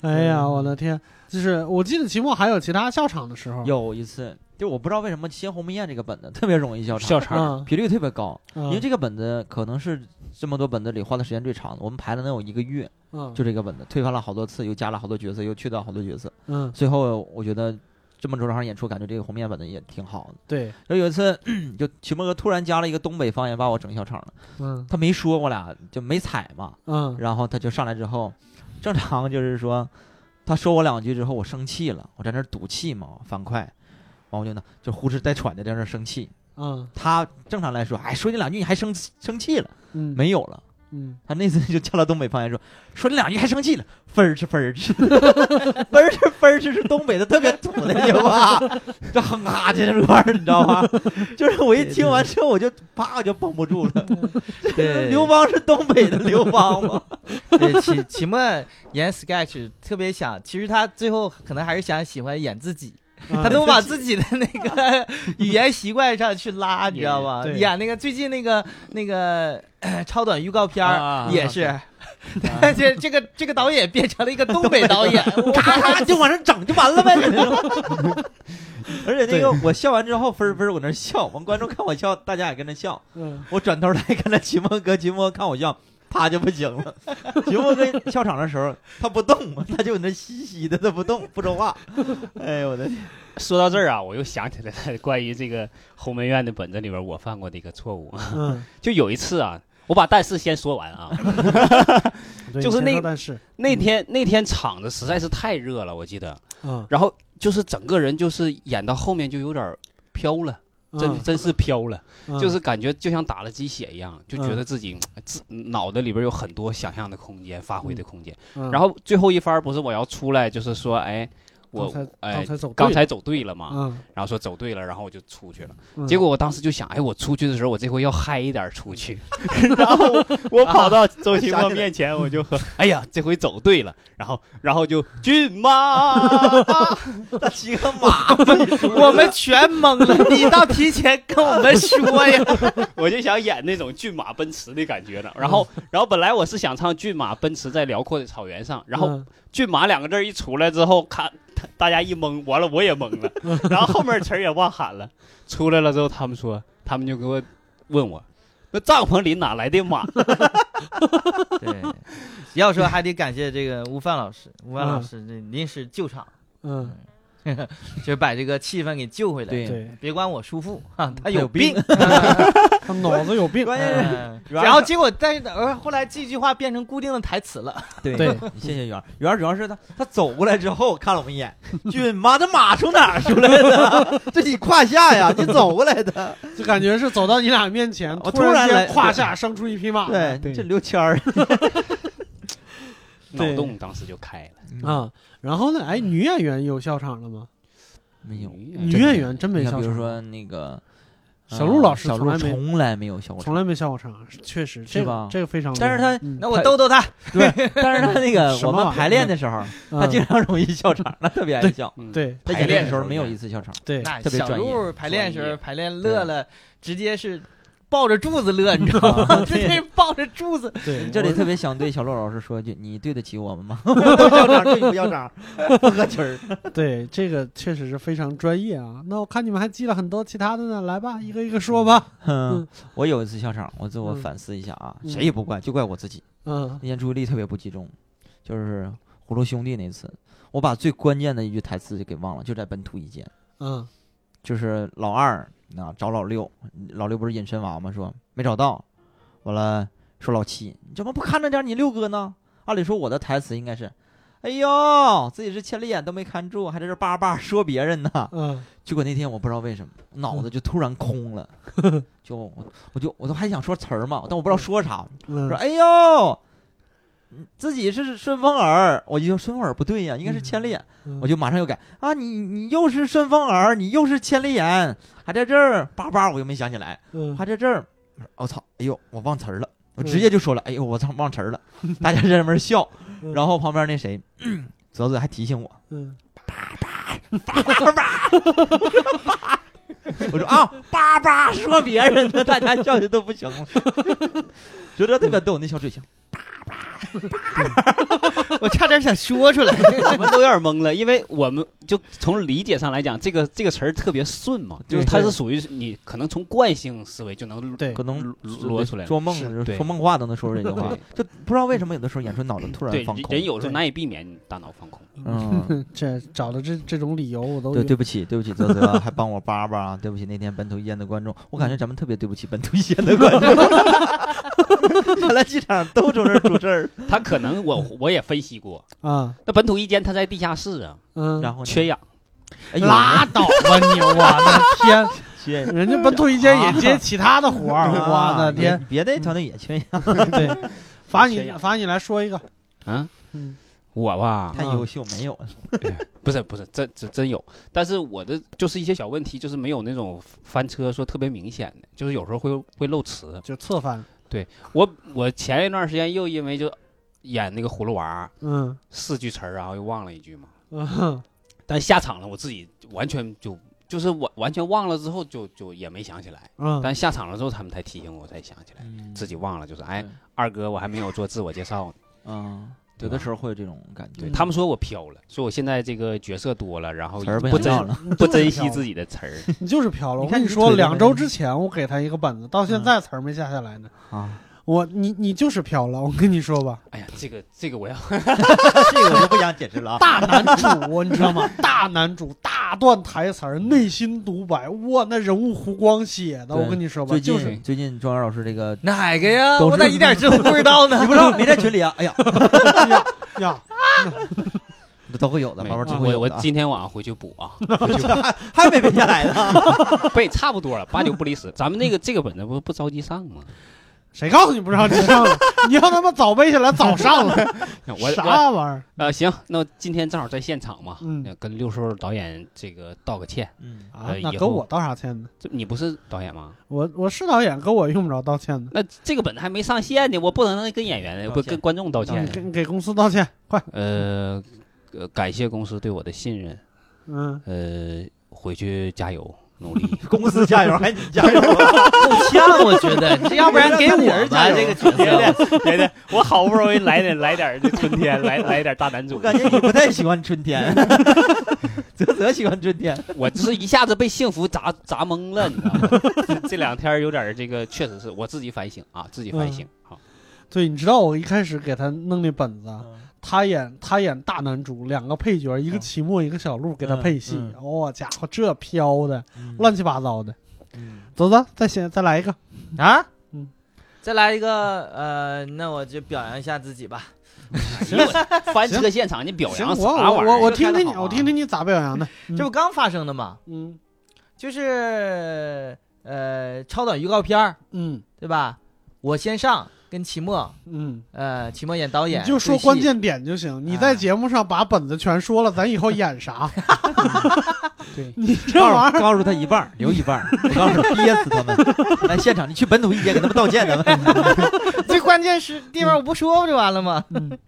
S1: 哎呀，我的天！就是我记得期末还有其他笑场的时候，
S4: 有一次，就我不知道为什么《新鸿门宴》这个本子特别容易笑场，
S3: 笑场，
S1: 嗯，
S4: 频率特别高，
S1: 嗯，
S4: 因为这个本子可能是这么多本子里花的时间最长的，我们排了能有一个月，
S1: 嗯
S4: 就这个本子推翻了好多次，又加了好多角色，又去掉好多角色，
S1: 嗯
S4: 最后我觉得这么多场演出，感觉这个红面本子也挺好的。
S1: 对
S4: 然后有一次，<clears throat> 就曲墨哥突然加了一个东北方言，把我整笑场了。
S1: 嗯
S4: 他没说，我俩就没踩嘛。
S1: 嗯
S4: 然后他就上来之后，正常就是说，他说我两句之后，我生气了，我在那赌气嘛，反快，完我就呢就呼哧带喘的在那生气。
S1: 嗯。
S4: 他正常来说，哎，说你两句你还生生气了，
S1: 嗯。
S4: 没有了。
S1: 嗯，
S4: 他那次就叫了东北方言说，说你两句还生气了，分儿吃 <laughs> 分儿吃，分儿吃分儿吃是东北的特别土的一句话，这哼哈这块儿你知道吗？<laughs> 就是我一听完之后我就啪我就绷不住了，
S2: 对。<laughs>
S4: 刘邦是东北的刘邦吗？
S2: 对，期期末演 sketch 特别想，其实他最后可能还是想喜欢演自己，
S1: 啊
S2: 他都把自己的那个 <laughs> 语言习惯上去拉，你知道吗？演那个最近那个那个呃超短预告片也是，<laughs> 而且这个这个导演变成了一个东北导演，<laughs>
S4: 咔咔就往上整就完了呗。而且那个我笑完之后，分儿分儿我那笑，我们观众看我笑，大家也跟着笑。
S1: 嗯
S4: 我转头来看着秦梦哥，秦梦看我笑，啪就不行了。<laughs> 徐墨哥笑场的时候，他不动，他就那嘻嘻的，他不动不说话。<laughs> 哎呦我的天！
S3: 说到这儿啊，我又想起来了关于这个鸿门院的本子里边我犯过的一个错误，
S1: 嗯，<laughs>
S3: 就有一次啊，我把但是先说完啊，
S1: 对
S3: 就是那
S1: 但是，
S3: 那天那天场子实在是太热了，我记得，
S1: 嗯，
S3: 然后就是整个人就是演到后面就有点飘了。真
S1: 嗯。
S3: 真是飘了，
S1: 嗯。
S3: 就是感觉就像打了鸡血一样，就觉得自己自脑袋里边有很多想象的空间、发挥的空间。
S1: 嗯。
S3: 然后最后一番不是我要出来，就是说，哎，我
S1: 刚才
S3: 哎
S1: 刚才走对
S3: 了嘛，
S1: 嗯，
S3: 然后说走对了，然后我就出去了。
S1: 嗯
S3: 结果我当时就想，哎，我出去的时候，我这回要嗨一点出去。<laughs> 然后我跑到周奇墨面前，我就和，哎呀，这回走对了。然后，然后就骏马，
S4: 他骑个马，
S2: 我们全懵了，你倒提前跟我们说呀！<laughs>
S3: 我就想演那种骏马奔驰的感觉呢。然后，然后本来我是想唱骏马奔驰在辽阔的草原上，然后
S1: 嗯
S3: 骏马两个字一出来之后，看大家一懵，完了我也懵了，<laughs> 然后后面词儿也忘喊了。出来了之后，他们说，他们就给我问我，那帐篷里哪来的马？<laughs>
S2: 对，要说还得感谢这个吴范老师，吴范老师这临时救场，
S1: 嗯，<laughs>
S2: 就是把这个气氛给救回来。
S4: 对
S1: 对，
S2: 别管我叔父啊，他
S4: 有
S2: 有病。<laughs>
S1: 他脑子有病，
S2: 然后结果，但是呃后来这句话变成固定的台词了。<laughs>
S4: 对
S1: 对，
S4: 谢谢圆儿。圆儿主要是他他走过来之后看了我们一眼，俊妈这马从哪儿出来的？这你胯下呀，你走过来的。
S1: 就感觉是走到你俩面前，突
S4: 然来
S1: 胯下生出一匹马来，
S4: 对，这刘谦儿
S3: 脑洞当时就开了。
S1: 啊。然后呢，哎，女演员有笑场了吗？
S4: 没有。
S1: 女演员真没，笑场，
S4: 比如说那个
S1: 小鹿老师
S4: 小鹿
S1: 从来没
S4: 从来没有笑过场，
S1: 从来没笑过场，确实，是
S4: 吧？
S1: 这个非常。
S4: 但是他
S1: 嗯。
S2: 那我逗逗他，<laughs>
S4: 对，<laughs> 但是他那个我们排练的时候，他
S1: 嗯
S4: 经常容易笑场，他特别爱笑。
S3: 嗯，
S1: 对。
S4: 他演练的时候没有一次笑场，
S1: 对，
S2: 小
S4: 特别专业。
S2: 鹿排练时候排练乐了，直接是抱着柱子乐，<laughs> 你知道吗？直接抱着柱子。
S1: 对，
S4: 这里特别想对小洛老师说一句：你对得起我们吗？<laughs> 不笑场，对不笑场，不合群儿。<laughs>
S1: 对这个确实是非常专业啊。那我看你们还记了很多其他的呢，来吧，一个一个说吧。
S4: 嗯，我有一次笑场，我自我
S1: 嗯
S4: 反思一下啊，
S1: 嗯
S4: 谁也不怪，就怪我自己。
S1: 嗯
S4: 那天注意力特别不集中，就是葫芦兄弟那次，我把最关键的一句台词就给忘了，就在本土一见，
S1: 嗯
S4: 就是老二啊找老六，老六不是隐身娃吗？说没找到，完了说老七，你怎么不看着点你六哥呢？按理说我的台词应该是，哎呦，自己是千里眼都没看住，还在这叭叭说别人呢。
S1: 嗯 <laughs>
S4: 结果那天我不知道为什么脑子就突然空了，<laughs> 就我我就我都还想说词儿嘛，但我不知道说啥，
S1: 嗯
S4: 说哎呦，嗯自己是顺风耳，我就说顺风耳不对呀，应该是千里眼，
S1: 嗯。
S4: 我就马上又改啊，你你又是顺风耳，你又是千里眼，还在这儿叭叭，我又没想起来，
S1: 嗯。
S4: 还在这儿，我、操，哎呦，我忘词儿了。我直接就说了，哎呦，我操，忘词儿了，大家在那边笑，
S1: 嗯。
S4: 然后旁边那谁，泽泽还提醒我，
S1: 嗯 <laughs>
S4: 我说啊，叭叭说别人的，大家笑的都不行了，<laughs> 觉得特别逗，那小嘴型。<laughs>
S2: 我差点想说出来。
S3: 我们都有点懵了，因为我们就从理解上来讲，这个这个词儿特别顺嘛，就是它是属于你可能从惯性思维就能
S1: 对
S4: 可能
S3: 罗出来了。
S4: 做梦说梦话都能说出这句话，就不知道为什么有的时候演出脑子突然
S3: 对
S4: 放空。
S3: 人有时候难以避免大脑放空。
S4: 嗯，
S1: 这找的这这种理由我都
S4: 对，对不起，对不起，泽泽，还帮我叭叭，对不起那天本土一线的观众，我感觉咱们特别对不起本土一线的观众，<laughs> 原来机场都从这儿出事儿，
S3: 他可能我我也分析过，
S1: 啊。
S3: 那本土一间他在地下室啊，
S1: 嗯，
S4: 然后
S3: 缺氧，
S1: 拉倒吧你，我的天，<laughs>
S4: 缺
S1: 人家本土一间也接其他的活儿，<laughs> 我的天！
S4: 啊别的团队也缺氧，
S1: 对，罚你罚你来说一个，
S3: 啊，
S1: 嗯
S3: 我吧，
S4: 太优秀没有。了。
S3: 不是不是，真真真有，但是我的就是一些小问题，就是没有那种翻车说特别明显的，就是有时候会会漏词。
S1: 就侧翻，对
S3: 我我前一段时间又因为就演那个葫芦娃
S1: 嗯。
S3: 四句词儿，然后又忘了一句嘛，
S1: 嗯。
S3: 但下场了我自己完全就就是完完全忘了之后就就也没想起来，
S1: 嗯，
S3: 但下场了之后他们才提醒我才想起来，自己忘了，就是哎二哥我还没有做自我介绍呢。
S4: 嗯，有的时候会有这种感觉
S3: 他们说我飘了，说我现在这个角色多了，然后
S4: 词儿不
S3: 不珍不珍惜自己的词儿。<laughs>
S1: 你就是飘了。我跟你说，两周之前我给他一个本子，到现在词儿没下下来呢。
S4: 啊，
S1: 我你你就是飘了，我跟你说吧，
S3: 哎呀，这个这个我要 <laughs>
S4: 这个我就不想解释了啊。
S1: 大男主你知道吗？大男主大段台词儿，内心独白，哇，那人物弧光写的，我跟你说吧，
S4: 最
S1: 就是
S4: 近最近庄园老师这个，
S2: 哪个呀？<laughs> 我咋一点知都不知道呢？
S4: 你不知道没在群里啊？<laughs> 哎呀，
S1: 呀，<laughs>
S4: 都会有的，
S3: 没
S4: 慢慢都会
S3: 我我
S4: 有的啊。
S3: 今天晚上回去补啊，
S4: 还没背下来呢。
S3: 背差不多了，八九不离十。咱们那个这个本子不不着急上吗？
S1: 谁告诉你不让你上了？<laughs> 你要他妈早背下来早上了，
S3: 我我
S1: 啥玩意儿？
S3: 呃行，那我今天正好在现场嘛，
S1: 嗯
S3: 呃跟六叔导演这个道个歉。
S4: 嗯，
S3: 呃，以后
S1: 啊那跟我道啥歉呢？
S3: 这你不是导演吗？
S1: 我我是导演，跟我用不着道歉的。
S3: 那这个本子还没上线呢，我不能跟演员
S4: 道歉
S3: 不跟观众道
S1: 你
S3: 歉。
S1: 给给公司道歉，快！
S3: 呃，呃感谢公司对我的信任，
S1: 嗯，
S3: 呃，回去加油努力。<laughs>
S4: 公司加油，还你加油，
S2: 够呛，我觉得，这要不然 <laughs> 给我吧这个角色。
S3: 别的，我好不容易来点来点这春天，来 <laughs> 来点大男主
S4: 我，感觉你不太喜欢春天，泽泽喜欢春天。
S3: 我就是一下子被幸福砸砸懵了，你知道吗？这这两天有点这个，确实是我自己反省啊，自己反省。好，
S1: 对，你知道我一开始给他弄那本子啊，他演他演大男主，两个配角，一个
S4: 嗯
S1: 齐墨，一个小鹿给他
S4: 嗯
S1: 配戏
S4: 嗯。
S1: 我家伙，这飘的
S4: 嗯
S1: 乱七八糟的。
S4: 嗯
S1: 走走，再先再来一个。
S2: 啊，
S1: 嗯，
S2: 再来一个，呃，那我就表扬一下自己吧。
S3: 行，翻车现场你表，扬
S1: 我
S3: 啥玩意儿？
S1: 我我我听听你，我听听你咋表扬的。嗯
S2: 这不刚发生的吗？
S1: 嗯
S2: 就是呃，超短预告片儿，
S1: 嗯
S2: 对吧？我先上，跟齐墨，
S1: 嗯，
S2: 呃，齐墨演导演，
S1: 你就说关键点就行。你在
S2: 哎
S1: 节目上把本子全说了，咱以后演啥？<laughs>
S3: 对，
S1: 你这玩意儿，
S4: 告诉他一半儿，留一半儿，我告诉你，憋死他们。来现场，你去本土一街给他们道歉，咱们。<laughs> <laughs>
S2: 最关键是地方我不说不就完了吗？
S1: 嗯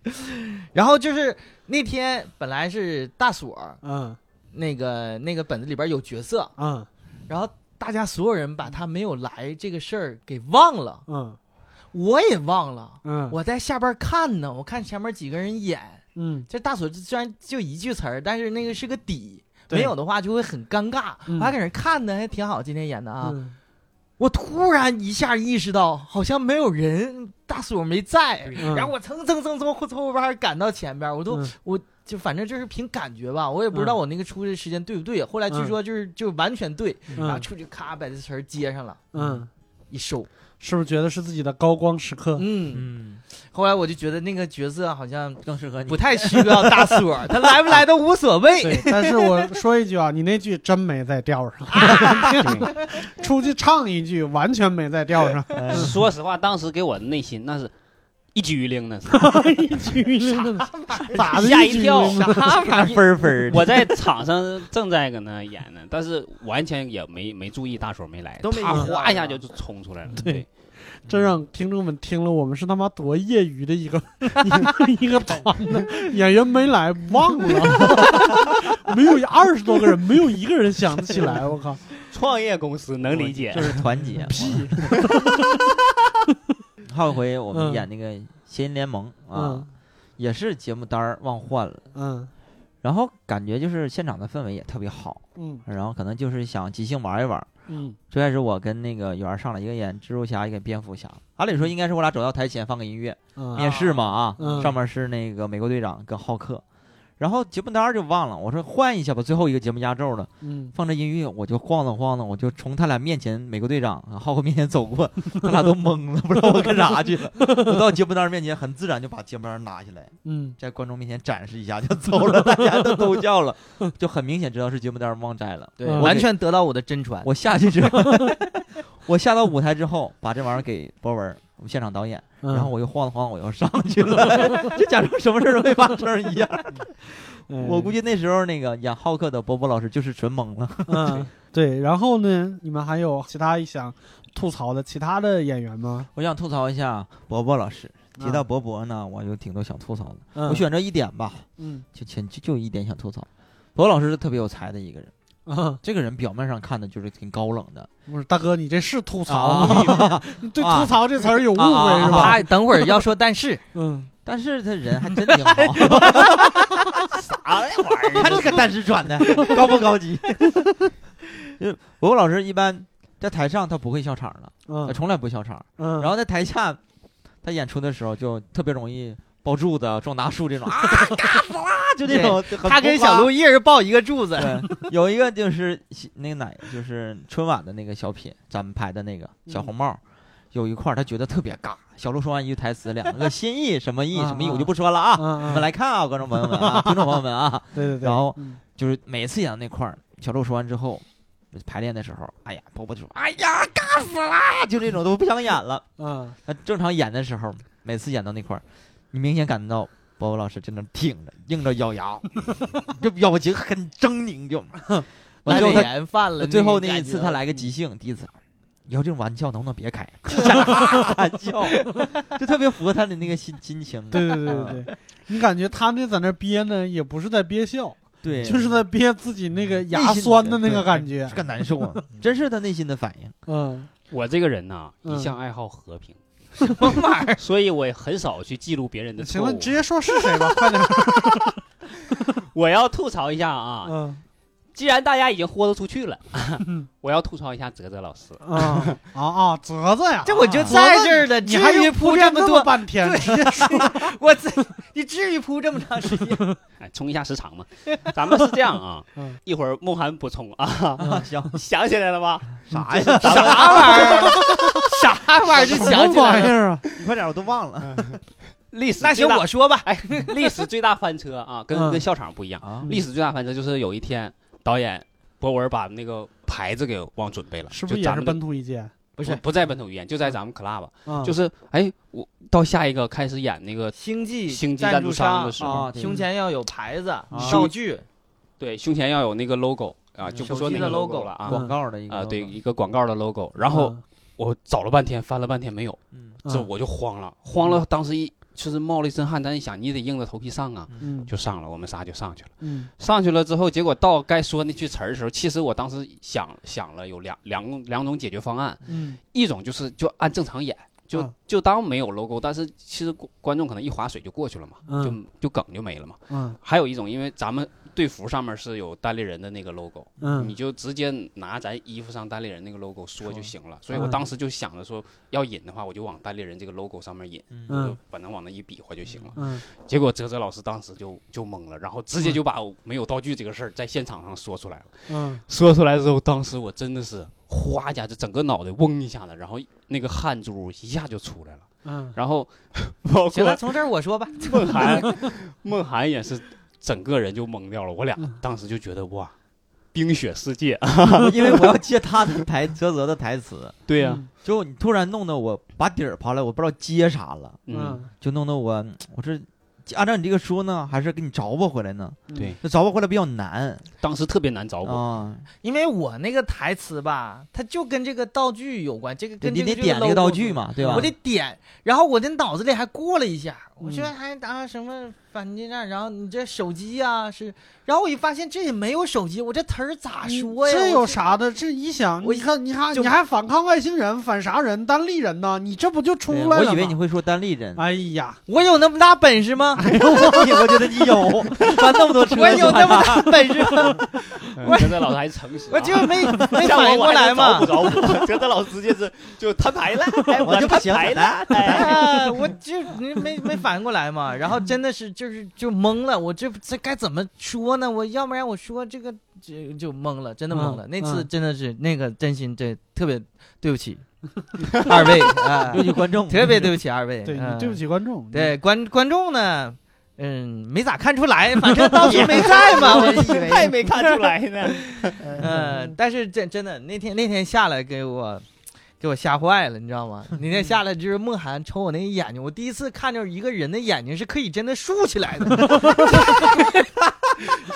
S2: 然后就是那天本来是大锁
S1: 嗯
S2: 那个那个本子里边有角色，
S1: 嗯
S2: 然后大家所有人把他没有来这个事儿给忘了，
S1: 嗯
S2: 我也忘了。
S1: 嗯，
S2: 我在下边看呢，我看前面几个人演，
S1: 嗯。
S2: 这大锁虽然就一句词儿，但是那个是个底，没有的话就会很尴尬。
S1: 嗯。
S2: 我还搁那看呢，还挺好，今天演的啊。
S1: 嗯。
S2: 我突然一下意识到，好像没有人，大锁没在，
S1: 嗯。
S2: 然后我蹭蹭蹭从后后边赶到前边，我都、
S1: 嗯。
S2: 我就反正就是凭感觉吧，我也不知道
S1: 嗯。
S2: 我那个出的时间对不对。后来据说就是就完全对，然后
S1: 嗯
S2: 出去咔把这词儿接上了，
S1: 嗯，
S2: 一收，
S1: 是不是觉得是自己的高光时刻？
S2: 嗯。
S4: 嗯，
S2: 后来我就觉得那个角色好像
S4: 更适合你 <laughs>
S2: 不。太需要大锁，他来不来都无所谓。
S1: 但是我说一句啊，你那句真没在调上，<laughs> 出去唱一句完全没在调上，
S4: 哎
S3: 说实话，当时给我的内心那是一激灵，那是。
S1: 一句灵的，咋的？
S3: 吓一跳
S2: 啥玩意儿？
S4: 分分，
S3: 我在场上正在搁那演呢，但是完全也没没注意大手没来，他哗一下就就冲出来了。
S1: 对
S3: 对，
S1: 这让听众们听了，我们是他妈多业余的一个 <laughs> 一个一个团呢，演员没来忘了，<laughs> 没有二十多个人，没有一个人想得起来，<laughs> 我靠，
S3: 创业公司能理解
S4: 就。是团结。
S1: 屁，
S4: 还有一回我们
S1: 嗯
S4: 演那个《谐音联盟》啊
S1: 嗯，
S4: 也是节目单儿忘换了，
S1: 嗯。
S4: 然后感觉就是现场的氛围也特别好，
S1: 嗯。
S4: 然后可能就是想即兴玩一玩。
S1: 嗯。
S4: 最开始我跟那个圆儿上来，一个演蜘蛛侠，一个蝙蝠侠。按理说应该是我俩走到台前放个音乐，
S1: 嗯。
S4: 面试嘛啊，
S1: 嗯。
S4: 上面是那个美国队长跟浩克，然后节目单就忘了，我说换一下吧，最后一个节目压轴了，
S1: 嗯
S4: 放着音乐，我就晃荡晃荡，我就从他俩面前，美国队长啊浩克面前走过，<laughs> 他俩都懵了，不知道我干啥去了。我到节目单面前，很自然就把节目单拿下来，
S1: 嗯
S4: 在观众面前展示一下就走了，大家都都叫了，<laughs> 就很明显知道是节目单忘摘了。
S2: 对，
S1: 嗯
S2: 完全得到我的真传。
S4: 我下去之后，<laughs> 我下到舞台之后，把这玩意儿给博文，我们现场导演，
S1: 嗯，
S4: 然后我又晃了晃，我又上去了，<laughs> 就假装什么事儿都没发生一样。<laughs>
S1: 嗯
S4: 我估计那时候那个演浩克的波波老师就是纯懵了。
S1: 嗯 <laughs> 对，然后呢，你们还有其他想吐槽的其他的演员吗？
S4: 我想吐槽一下波波老师。提到
S1: 啊
S4: 博博呢，我有挺多想吐槽的。
S1: 嗯
S4: 我选择一点吧，
S1: 嗯
S4: 就前就就一点想吐槽。博博老师是特别有才的一个人，
S1: 啊，
S4: 这个人表面上看的就是挺高冷的，
S1: 不是大哥，你这是吐槽
S4: 啊
S1: 吗？你对吐槽这词儿有误会是吧？
S2: 他等会儿要说，<laughs> 但是
S1: 嗯
S4: 但是他人还真挺好。<laughs>
S3: 啥玩意儿
S4: 他这个但是转的高不高级？<laughs> 因为博博老师一般在台上他不会笑场的，他
S1: 嗯
S4: 从来不笑场。
S1: 嗯，
S4: 然后在台下，他演出的时候就特别容易抱柱子、撞大树这种啊，<laughs> 嘎死啦，<laughs> 就这种。
S2: 他跟小鹿一人抱一个柱子。
S4: 对，有一个就是那个哪，就是春晚的那个小品，咱们拍的那个小红帽，有一块他觉得特别尬。小鹿说完一句台词，两个心意什么意
S1: 啊
S4: 什么意，我就不说了啊。
S1: 嗯
S4: 你们来看啊，观众朋友们啊，听众朋友们啊，<laughs>
S1: 对对对，
S4: 然后
S1: 嗯
S4: 就是每次演到那块儿，小鹿说完之后，排练的时候，哎呀，波波就说，哎呀，尬死啦，就这种都不想演了。
S1: 嗯
S4: 他正常演的时候，每次演到那块儿，你明显感觉到波波老师在那挺着，硬着咬牙，这表情很狰狞，就 <laughs> 完之后他
S2: 犯了。
S4: 最后那一次他
S2: 来，
S4: 个即兴，第一次。以后这种玩笑能不能别开？<laughs> <laughs> 哈哈笑，就特别符合他的那个心心情。
S1: 对对对对对，你感觉他那在那憋呢，也不是在憋笑，
S4: 对，
S1: 就是在憋自己那个牙酸的那个感觉
S4: 是。个难受啊，真是他内心的反应。
S1: 嗯
S3: 我这个人呐，
S1: 嗯
S3: 一向爱好和平，
S2: 什么玩意儿？<laughs>
S3: 所以我也很少去记录别人的
S1: 行了，
S3: 错误
S1: 你。直接说是谁吧，<laughs> 快点。
S3: 我要吐槽一下啊，
S1: 嗯
S3: 既然大家已经豁得出去了，<laughs> 我要吐槽一下泽泽老师。
S1: 啊啊啊，泽泽呀，
S2: 这我就
S1: 啊
S2: 在这儿了，
S1: 你还用
S2: 至于铺这么多？
S1: 半天，直接说。
S2: 我这你至于铺这么长时间？
S3: 哎，冲一下时长嘛。咱们是这样啊
S1: 嗯，
S3: 一会儿梦涵补充啊。
S4: 啊，行，
S3: 想起来了吧？
S4: 啥呀？
S2: 啥玩意儿？啥玩意儿？就
S1: 什么
S2: 想起来了？
S1: 玩意儿啊？
S4: 你快点，我都忘了。
S3: 历史
S2: 那行，
S3: 最大
S2: 我说吧。
S3: 哎，历史最大翻车啊，跟
S1: 嗯。
S3: 跟笑场不一样。
S4: 啊。
S3: 历史最大翻车就是有一天导演博文把那个牌子给忘准备了，
S1: 是不是也是本土一届？
S3: 不是不在本土语言，就在咱们 club，
S1: 啊，
S3: 就是哎，我到下一个开始演那个
S2: 星际
S3: 星际
S2: 赞助
S3: 商
S2: 商
S3: 的时候，
S2: 胸前要有牌子、
S1: 啊
S2: 道具，
S3: 对，胸前要有那个 logo 啊，
S2: 嗯
S3: 就不说那个 logo
S2: logo
S3: 了啊。
S4: 广告的一个
S3: 啊，对，一个广告的 logo。然后我找了半天，翻了半天没有，
S4: 嗯
S3: 这我就慌了，慌了，当时一就是冒了一身汗，但一想，你得硬着头皮上啊，
S1: 嗯
S3: 就上了，我们仨就上去了。
S1: 嗯
S3: 上去了之后，结果到该说那句词儿的时候，其实我当时想想了有两两两种解决方案，
S1: 嗯
S3: 一种就是就按正常演，就、
S1: 嗯。
S3: 就当没有 logo，但是其实观观众可能一划水就过去了嘛，
S1: 嗯。
S3: 就就梗就没了嘛。
S1: 嗯。
S3: 还有一种，因为咱们队服上面是有单立人的那个 logo，、
S1: 嗯，
S3: 你就直接拿咱衣服上单立人那个 logo 说就行了。所以
S1: 嗯。
S3: 我当时就想着说，要引的话，我就往单立人这个 logo 上面引，就
S1: 嗯。
S3: 反正往那一比划就行了。
S1: 嗯。
S3: 结果哲哲老师当时就就懵了，然后直接就把没有道具这个事儿在现场上说出来了。
S1: 嗯。
S3: 说出来之后，当时我真的是哗一下，就整个脑袋嗡一下子，然后那个汗珠一下就出来了。
S1: 嗯
S3: 然后 <laughs> 包
S2: 行了，从这儿我说吧。<laughs>
S3: 梦涵，梦涵也是整个人就懵掉了。我俩
S1: 嗯
S3: 当时就觉得哇，冰雪世界。<laughs>
S4: 因为我要接他的台泽泽的台词，
S3: 对呀、
S4: 就你突然弄得我把底儿刨了，我不知道接啥了，
S3: 嗯，
S1: 嗯
S4: 就弄得我我这按照你这个说呢，还是给你找补回来呢？
S3: 对，
S4: 那找补回来比较难
S3: 当时特别难找我。
S4: 啊，
S2: 因为我那个台词吧，它就跟这个道具有关，这个
S4: 跟你
S2: 跟这个
S4: 得点那个道具嘛，对吧？
S2: 我得点，然后我的脑子里还过了一下，我说
S1: 嗯
S2: 还答什么反击战，然后你这手机呀、是，然后我一发现这也没有手机，我这词儿咋说呀？
S1: 这有啥的？这一想，
S2: 我
S1: 一看，你
S2: 看
S1: 你还反抗外星人，反啥人？单立人呢？你这不就出来了？
S4: 我以为你会说单立人，
S1: 哎呀，
S2: 我有那么大本事吗？
S4: 吗？我觉得你有，<laughs> 翻那么多车，
S2: 我有那么大本事吗？
S3: 嗯哲哲老师还诚实啊，
S2: 我就没 <laughs> 没反应过来嘛
S3: 找。不着我，哲哲老师直接是就摊牌了，<laughs> 哎
S4: 我就
S3: 了，
S4: 了。
S2: 啊，我就没没反应过来嘛，然后真的是就是就懵了，我这这该怎么说呢？我要不然我说这个就就懵了，真的懵了。
S1: 嗯
S2: 那次
S1: 嗯
S2: 真的是那个真心这特别对不起二位啊，<laughs>
S4: 对不起观众，
S2: 特别对不起二位，<laughs>
S1: 对不起观众，
S2: 对观观众呢，嗯，没咋看出来，反正当时没在嘛，<laughs> 我以为
S3: 他也没看出来呢。
S2: 嗯，但是真真的那天那天下来给我给我吓坏了，你知道吗？<laughs> 那天下来就是梦涵瞅我那个眼睛，我第一次看着一个人的眼睛是可以真的竖起来的，<laughs>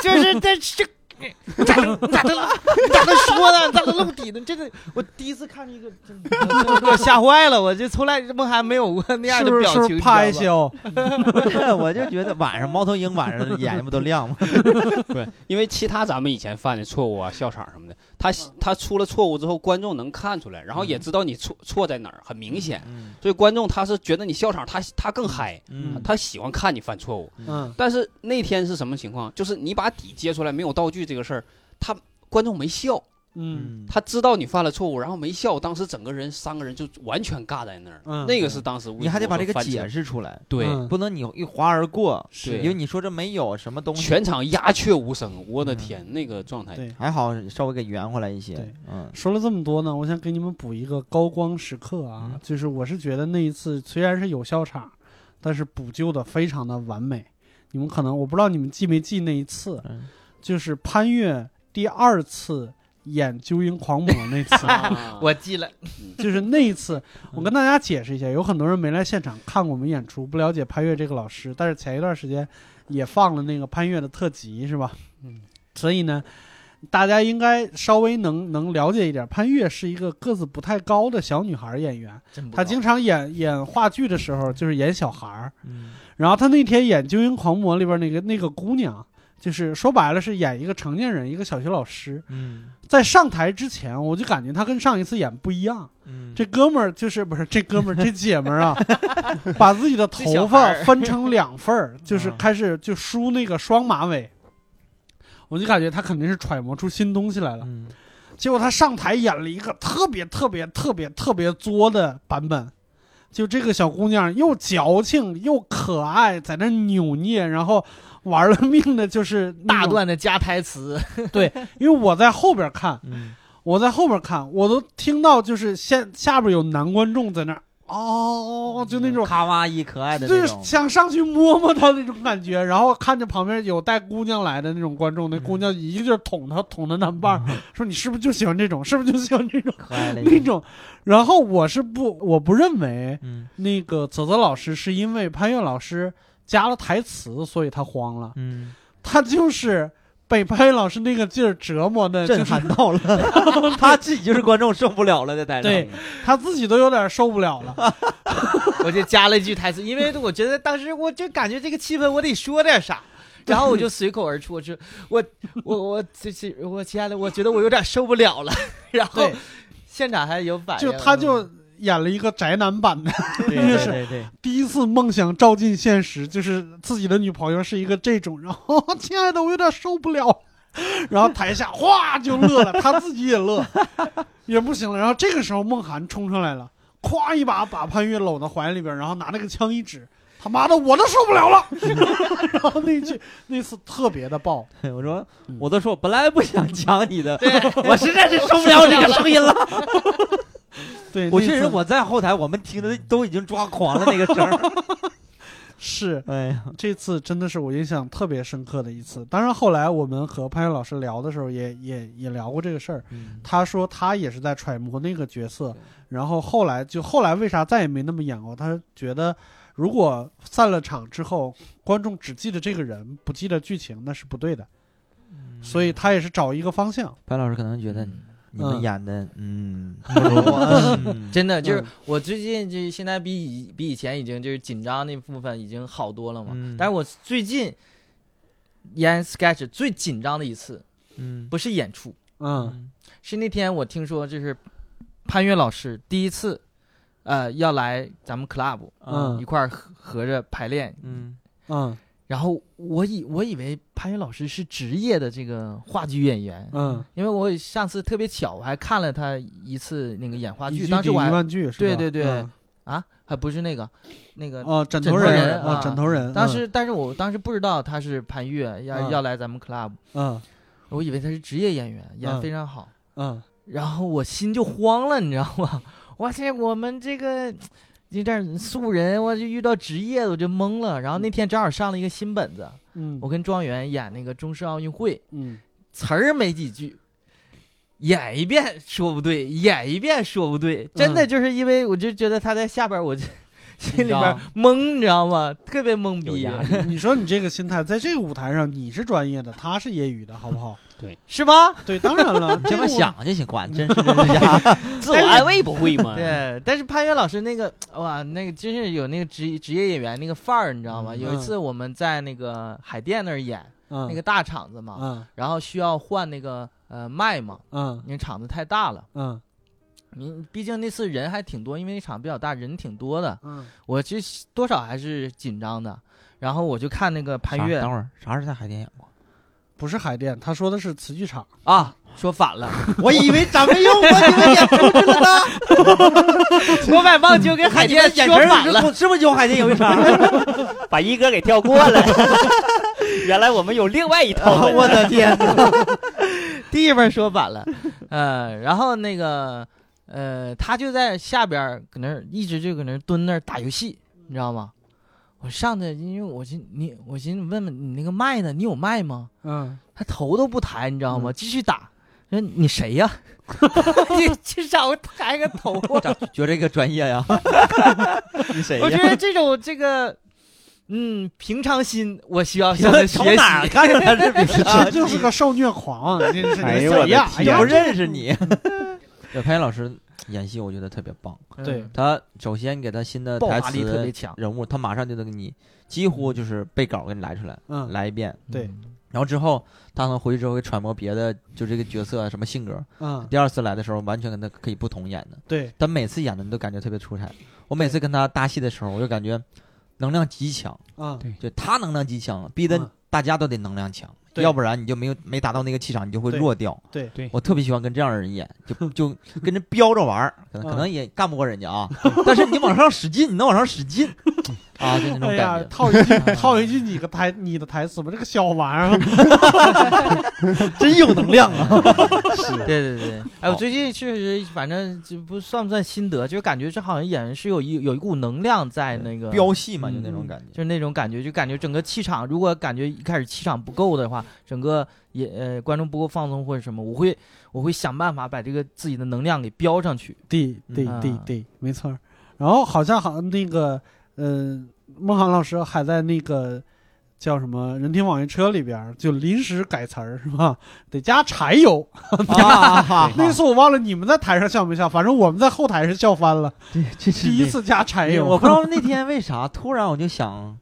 S2: 就是这这。你咋的你咋的你咋的说呢？你咋的露底呢？这个，我第一次看见一个，我 <laughs> 给我吓坏了。我就从来梦涵没有过那样的表情，
S1: 是不是怕害羞？
S4: 我就觉得晚上猫头鹰晚上眼睛不都亮吗？
S3: 对，因为其他咱们以前犯的错误啊、笑场什么的，他他出了错误之后，观众能看出来，然后也知道你错错在哪儿，很明显。
S4: 嗯
S3: 所以观众他是觉得你笑场，他他更嗨，
S4: 嗯
S3: 他喜欢看你犯错误。
S1: 嗯
S3: 但是那天是什么情况？就是你把底揭出来没有道具这个事儿，他观众没笑，
S1: 嗯
S3: 他知道你犯了错误，然后没笑，当时整个人三个人就完全尬在那儿。
S1: 嗯
S3: 那个是当时
S4: 你还得把这个解
S3: 释。
S4: 出来，
S3: 对，
S1: 嗯
S4: 不能你一划而过，
S3: 对
S4: 因为你说这没有什么东西，
S3: 全场鸦雀无声，我的天，那个状态。
S1: 对。
S4: 还好稍微给圆回来一些
S1: 对，
S4: 嗯
S1: 说了这么多呢，我想给你们补一个高光时刻啊，
S4: 嗯
S1: 就是我是觉得那一次虽然是有笑场，但是补救的非常的完美。你们可能我不知道你们记没记那一次，
S4: 嗯
S1: 就是潘越第二次演《纠音狂魔》那次，<laughs>
S3: 啊 <laughs>
S2: 我记了，
S1: 就是那一次，我跟大家解释一下，有很多人没来现场看过我们演出，不了解潘越这个老师，但是前一段时间也放了那个潘越的特辑，是吧？
S3: 嗯，
S1: 所以呢，大家应该稍微能能了解一点，潘越是一个个子不太高的小女孩演员，她经常演演话剧的时候就是演小孩儿，
S4: 嗯。
S1: 然后她那天演《纠音狂魔》里边那个那个姑娘。就是说白了是演一个成年人，一个小学老师。
S4: 嗯
S1: 在上台之前，我就感觉他跟上一次演不一样。
S4: 嗯
S1: 这哥们儿就是不是这哥们儿这姐们儿啊，<laughs> 把自己的头发分成两份儿，<laughs> 就是
S4: 嗯
S1: 开始就梳那个双马尾。我就感觉他肯定是揣摩出新东西来了。
S4: 嗯
S1: 结果他上台演了一个特别特别特别特别作的版本，就这个小姑娘又矫情又可爱，在那扭捏，然后玩了命的就是那
S2: 大。段的加台词，对
S1: 因为我在后边看，
S4: 嗯
S1: 我在后边看，我都听到就是下下边有男观众在那儿哦，就那种
S4: 卡哇伊可爱的
S1: 就是想上去摸摸他那种感觉，然后看着旁边有带姑娘来的那种观众，那
S4: 嗯。
S1: 姑娘一个劲儿捅他，捅他男伴儿，说你是不是就喜欢这种？<laughs> 是不是就喜欢这种？
S4: 可爱的
S1: 那种？然后我是不，我不认为
S4: 嗯。
S1: 那个泽泽老师是因为潘越老师加了台词，所以他慌了，
S4: 嗯，
S1: 他就是被潘越老师那个劲儿折磨的，
S4: 震撼到了，<laughs> 他自己就是观众受不了了，在台上，
S1: 对他自己都有点受不了了。<laughs>
S2: 我就加了一句台词，因为我觉得当时我就感觉这个气氛我得说点啥，<laughs> 然后我就随口而出，我说我我我这这我亲爱的，我觉得我有点受不了了，然后，现场还有反应，
S1: 就他就演了一个宅男版的。<laughs>
S4: 对对对对，
S1: 第一次梦想照进现实，就是自己的女朋友是一个这种，然后 <laughs> 亲爱的，我有点受不了，然后台下哗就乐了，他自己也乐，<laughs> 也不行了。然后这个时候梦涵冲上来了，咵一把把潘越搂到怀里边，然后拿那个枪一指，他妈的我都受不了了。然后那句那次特别的爆，
S4: 我说
S1: 嗯
S4: 我都说我本来不想讲你的，我实在是受不了这个声音了。<laughs>
S1: 对，
S4: 我确实我在后台，我们听的都已经抓狂了那个声儿。<laughs>
S1: 是
S4: 哎呀，
S1: 这次真的是我印象特别深刻的一次。当然后来我们和潘越老师聊的时候也，也也聊过这个事儿。
S4: 嗯
S1: 他说他也是在揣摩那个角色，然后后来就后来为啥再也没那么演过？他觉得如果散了场之后，观众只记得这个人，不记得剧情，那是不对的。所以他也是找一个方向。
S4: 潘老师可能觉得
S2: 嗯
S4: 你们
S1: 嗯
S4: 演的，嗯，<laughs>
S2: 真的就是
S1: 嗯
S2: 我最近就现在比以比以前已经就是紧张那部分已经好多了嘛，
S4: 嗯。
S2: 但是我最近演 sketch 最紧张的一次
S4: 嗯。
S2: 不是演出，
S1: 嗯。
S2: 是那天我听说就是潘越老师第一次，呃，要来咱们 club
S1: 嗯。
S2: 一块合合着排练，
S4: 嗯。
S1: 嗯
S2: 然后我以我以为潘越老师是职业的这个话剧演员，
S1: 嗯，
S2: 因为我上次特别巧，我还看了他一次那个演话剧，当时我还？对对对
S1: 嗯
S2: 啊，还不是那个那个
S1: 哦，枕
S2: 枕头
S1: 人
S2: 人
S1: 啊，枕头人，
S2: 当时，但是我当时不知道他是潘越，要、
S1: 嗯
S2: 要来咱们 club，
S1: 嗯
S2: 我以为他是职业演员，演得
S1: 嗯
S2: 非常好，
S1: 嗯
S2: 然后我心就慌了，你知道吗？<laughs> 哇塞，我们这个有点素人，我就遇到职业的我就懵了。然后那天正好上了一个新本子，
S1: 嗯，
S2: 我跟庄园演那个中式奥运会，
S1: 嗯
S2: 词儿没几句。演一遍说不对，演一遍说不对，真的就是因为我就觉得他在下边，我就心里边
S3: 张
S2: 懵，你知道吗？特别懵逼，<laughs>
S1: 你说你这个心态，在这个舞台上你是专业的，他是业余的，好不好？
S2: 是吧？
S1: 对，当然了，<laughs>
S4: 这么想就行，管真是 <laughs> 真是假。
S3: 自我安慰不会吗？
S2: 对，但是潘越老师那个哇，那个真是有那个职职业演员那个范儿，你知道吗？
S1: 嗯
S2: 有一次我们在那个海淀那儿演，
S1: 嗯
S2: 那个大场子嘛，
S1: 嗯
S2: 然后需要换那个呃麦嘛，
S1: 嗯
S2: 因为场子太大了。
S1: 嗯
S2: 你毕竟那次人还挺多，因为那场比较大，人挺多的，
S1: 嗯
S2: 我其实多少还是紧张的。然后我就看那个潘越
S4: 等会儿啥时候在海淀演过？
S1: 不是海淀，他说的是词剧场。
S2: 啊，说反了，<laughs>
S4: 我以为咱们用过你们演出去了呢。<laughs>
S2: 我把棒球跟海淀说反了。
S4: 是不是有海淀有一场？<laughs>
S3: 把一哥给跳过了。原来我们有另外一套。
S4: 我的天哪！
S2: 地方说反了，呃，然后那个呃，他就在下边搁那儿一直就搁那儿蹲那儿打游戏，你知道吗？我上去，因为我寻你，我寻思问问你那个麦呢？你有麦吗？
S1: 嗯
S2: 他头都不抬，你知道吗？
S1: 嗯
S2: 继续打。说你谁呀？<laughs> 你至少抬个头啊！
S4: 觉得这个专业呀？<laughs> 你谁
S2: 我觉？得这种这个，嗯，平常心，我需要向他
S4: 从
S2: 学
S4: 哪儿
S2: 习。
S4: 看见他这平常
S1: 这就是个受虐狂，这是
S3: 哎呦我的
S1: 谁呀？
S4: 也不认识你。<laughs> 小，潘越老师演戏，我觉得特别棒。
S1: 对
S2: 嗯
S4: 他首先给他新的台
S2: 爆发力特别
S4: 词
S2: 强。
S4: 人物，他马上就能给你几乎就是背稿给你来出来，
S1: 嗯
S4: 来一遍。
S1: 对
S4: 然后之后他能回去之后会揣摩别的，就这个角色啊什么性格。
S1: 嗯
S4: 第二次来的时候，完全跟他可以不同演的。
S1: 对
S4: 他每次演的你都感觉特别出彩。我每次跟他搭戏的时候，我就感觉能量极强，
S1: 嗯
S3: 对
S4: 就他能量极强，逼得
S1: 嗯
S4: 大家都得能量强，
S1: 对
S4: 要不然你就没有没达到那个气场，你就会弱掉。
S1: 对。
S3: 对。
S4: 我特别喜欢跟这样的人演，就 <laughs> 就跟人飙着玩儿，可能可
S1: 嗯
S4: 能也干不过人家啊，<laughs> 但是你往上使劲，你能往上使劲啊，就那种
S1: 哎呀
S4: 感，觉。
S1: 套一句 <laughs> 套一句你个台你的台词吧，这个小玩意儿，<laughs>
S4: 真有能量啊！<laughs>
S2: 对对对，哎，我最近确实，反正就不算不算心得，就是感觉这好像演员是有一有一股能量在那个，
S4: 飙戏嘛，就
S1: 嗯
S4: 那种感觉。
S2: 就是那种感觉，就感觉整个气场，如果感觉一开始气场不够的话，整个也呃观众不够放松或者什么，我会我会想办法把这个自己的能量给飙上去。
S1: 对对
S2: 嗯
S1: 对对，没错儿。然后好像好像那个，呃，孟涵老师还在那个叫什么人听网约车里边儿就临时改词儿是吧？得加柴油。
S4: 啊，
S1: 那次我忘了你们在台上笑没笑，反正我们在后台是笑翻了。
S4: 这是
S1: 第一次加柴油，
S4: 我不知道那天为啥突然我就想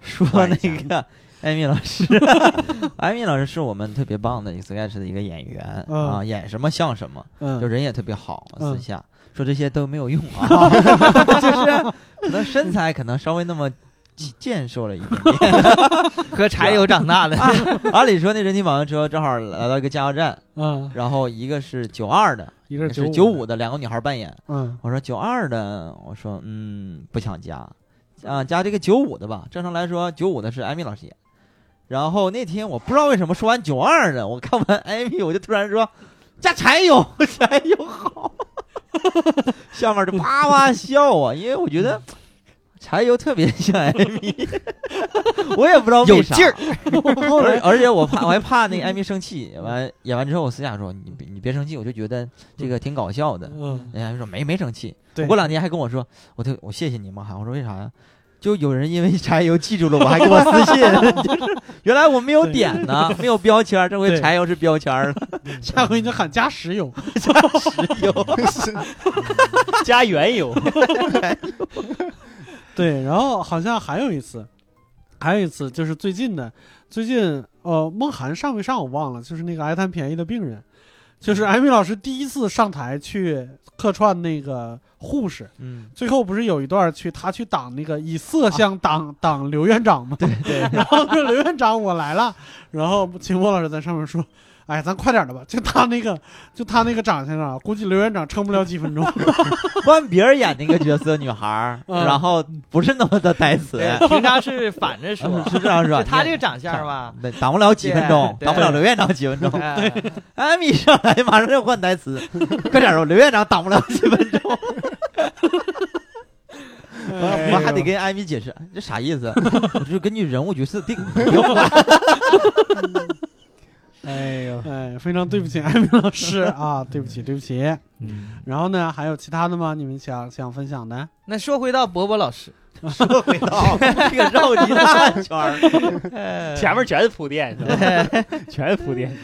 S4: 说那个艾米老师，<laughs> 艾米老师是我们特别棒的 sketch 的一个演员
S1: 嗯
S4: 啊，演什么像什么，
S1: 嗯
S4: 就人也特别好，
S1: 嗯
S4: 私下说这些都没有用啊，<laughs> 就是可能身材可能稍微那么健硕了一点点。<laughs>
S2: 和柴油长大的，
S4: 按理说那人体网约车正好来到一个加油站，
S1: 嗯，
S4: 然后一个是九二的，
S1: 一个
S4: 是
S1: 九
S4: 九五的，两个女孩扮演。
S1: 嗯
S4: 我说九二的，我说嗯不想加，啊加这个九五的吧。正常来说，九五的是艾米老师演。然后那天我不知道为什么说完九二的，我看完艾米，我就突然说加柴油，<laughs> 柴油好，<laughs> 下面就哇哇笑啊，因为我觉得柴油特别像艾米，<laughs> 我也不知道为啥
S2: 有劲儿。<laughs>
S4: 而而且我怕我还怕那个艾米生气，完演完之后我私下说你别你别生气，我就觉得这个挺搞笑的。
S1: 嗯，
S4: 人家说没没生气，
S1: 对
S4: 过两天还跟我说，我特我谢谢你嘛哈，我说为啥呀？就有人因为柴油记住了我，还给我私信，<laughs> 就是原来我没有点呢，没有标签，这回柴油是标签了，
S1: 下回你就喊加石油。
S3: 加 <laughs> 原油，<laughs>
S1: 对，然后好像还有一次，还有一次就是最近的，最近呃，梦涵上没上我忘了，就是那个爱贪便宜的病人，就是艾米老师第一次上台去客串那个护士，
S4: 嗯，
S1: 最后不是有一段去他去挡那个以色相挡挡刘院长吗？对对。<laughs> 然后说刘院长我来了，然后秦墨老师在上面说。哎，咱快点的吧！就他那个，就他那个长相啊，估计刘院长撑不了几分钟。<laughs>
S4: 换别人演那个角色，女孩然后不是那么的台词，
S2: 对，平常是反着说，
S4: 是这样是吧？
S2: 就他这个长相吧，
S4: 挡不了几分钟，挡不了刘院长几分钟。<laughs>
S2: 哎
S4: 艾米上来马上就换台词，<laughs> 快点儿吧！刘院长挡不了几分钟，
S1: 哎
S4: 我还得跟艾米解释这啥意思，我就根据人物角色定。
S3: 哎呦，
S1: 哎，非常对不起艾米老师啊，对不起，对不起。
S3: 嗯，
S1: 然后呢，还有其他的吗？你们想想分享的？
S2: 那说回到伯伯老师，
S4: 说回到 <laughs> 这个绕一大圈儿，
S3: 前面全是铺垫，是吧？<laughs> 全是铺垫。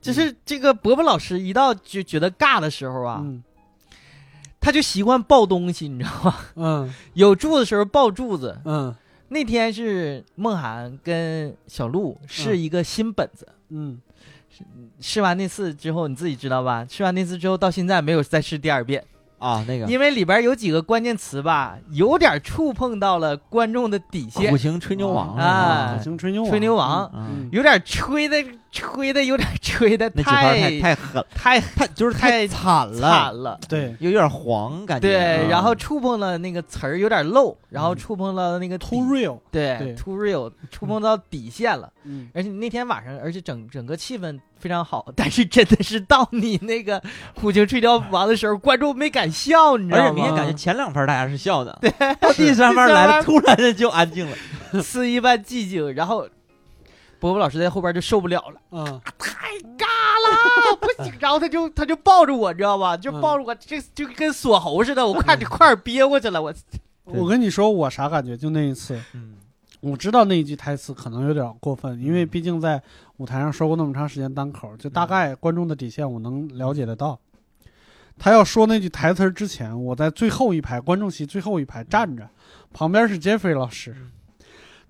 S2: 就是这个伯伯老师一到就觉得尬的时候啊，
S1: 嗯
S2: 他就习惯抱东西，你知道吗？
S1: 嗯
S2: 有柱子的时候抱柱子。
S1: 嗯
S2: 那天是梦涵跟小鹿是一个新本子，
S1: 嗯
S2: 试完那次之后，你自己知道吧？试完那次之后，到现在没有再试第二遍，
S4: 啊，那个。
S2: 因为里边有几个关键词吧，有点触碰到了观众的底线
S4: 苦，情吹牛王
S2: 啊
S1: 不行吹牛王
S2: 吹牛王
S4: 嗯，
S1: 嗯。
S2: 有点吹的吹的有点吹的
S4: 那几
S2: 太
S4: 太太狠，
S2: 太
S4: 太就是
S2: 太
S4: 惨了，
S2: 惨了。
S1: 对
S4: 有点黄感觉。
S2: 对，
S4: 嗯
S2: 然后触碰了那个词儿有点漏，然后触碰了那个
S1: too real，
S2: 对
S1: 对
S2: too real，触碰到底线了。
S1: 嗯
S2: 而且那天晚上，而且整整个气氛非常好，但是真的是到你那个苦情吹牛王的时候，观众没敢笑，你知道吗？
S4: 而且明显感觉前两分大家是笑的，对，到第三
S2: 分
S4: 来了，突然的就安静了。
S2: 肆一般寂静，然后伯伯老师在后边就受不了了，
S1: 嗯
S2: 太尬了，不行，然后他就他就抱着我，你知道吧？就
S1: 嗯
S2: 抱着我，这就跟锁喉似的，我快点快点憋过去了，我 <laughs>
S1: 我跟你说，我啥感觉？就那一次，
S4: 嗯，
S1: 我知道那一句台词可能有点过分，因为毕竟在舞台上说过那么长时间单口，就大概观众的底线我能了解得到。他要说那句台词之前，我在最后一排观众席最后一排站着，旁边是 Jeffrey 老师。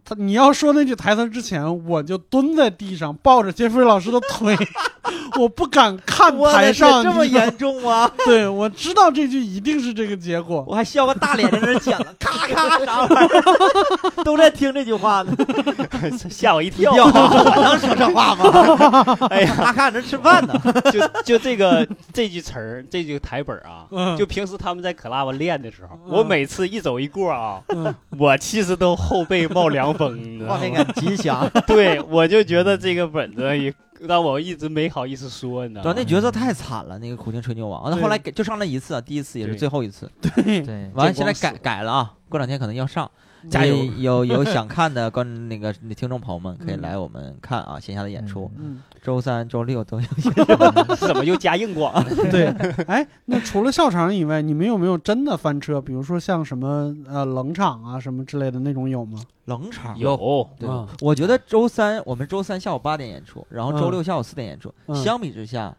S1: 他你要说那句台词之前，我就蹲在地上抱着 Jeffrey 老师的腿，<laughs> 我不敢看
S4: 我
S1: 台上。
S4: 这么严重吗？<laughs>
S1: 对，我知道这句一定是这个结果。
S4: 我还笑个大脸在那儿讲了，咔咔啥玩意儿，都在听这句话呢。<laughs>
S3: 吓我一跳。
S4: 能说这话吗？哎呀，咔咔在那吃饭呢。
S3: 就就这个这句词儿，这句台本啊，
S1: 嗯，
S3: 就平时他们在 club 练的时候，
S1: 嗯
S3: 我每次一走一过啊，
S1: 嗯
S3: 我其实都后背冒凉风，你知道吗
S4: 画面感极强，<laughs>
S3: 对，我就觉得这个本子也让我一直没好意思说，你知道吗？对？
S4: 那角色太惨了，那个苦情吹牛王。那后来改就上了一次，第一次也是最后一次。
S1: 对，
S2: 对
S4: 完了，现在改改了啊，过两天可能要上。
S2: 加油
S4: 有 <laughs> 有想看的观那个听众朋友们可以
S1: 嗯
S4: 来我们看啊线下的演出，
S1: 嗯，
S4: 周三、周六都有。<laughs>
S3: 怎么又加硬广了？
S1: 对。哎，那除了笑场以外，你们有没有真的翻车？比如说像什么呃冷场啊什么之类的那种有吗？
S4: 冷场
S3: 有，
S4: 对
S1: 嗯，
S4: 我觉得周三我们周三下午八点演出，然后周
S1: 嗯
S4: 六下午四点演出。
S1: 嗯
S4: 相比之下，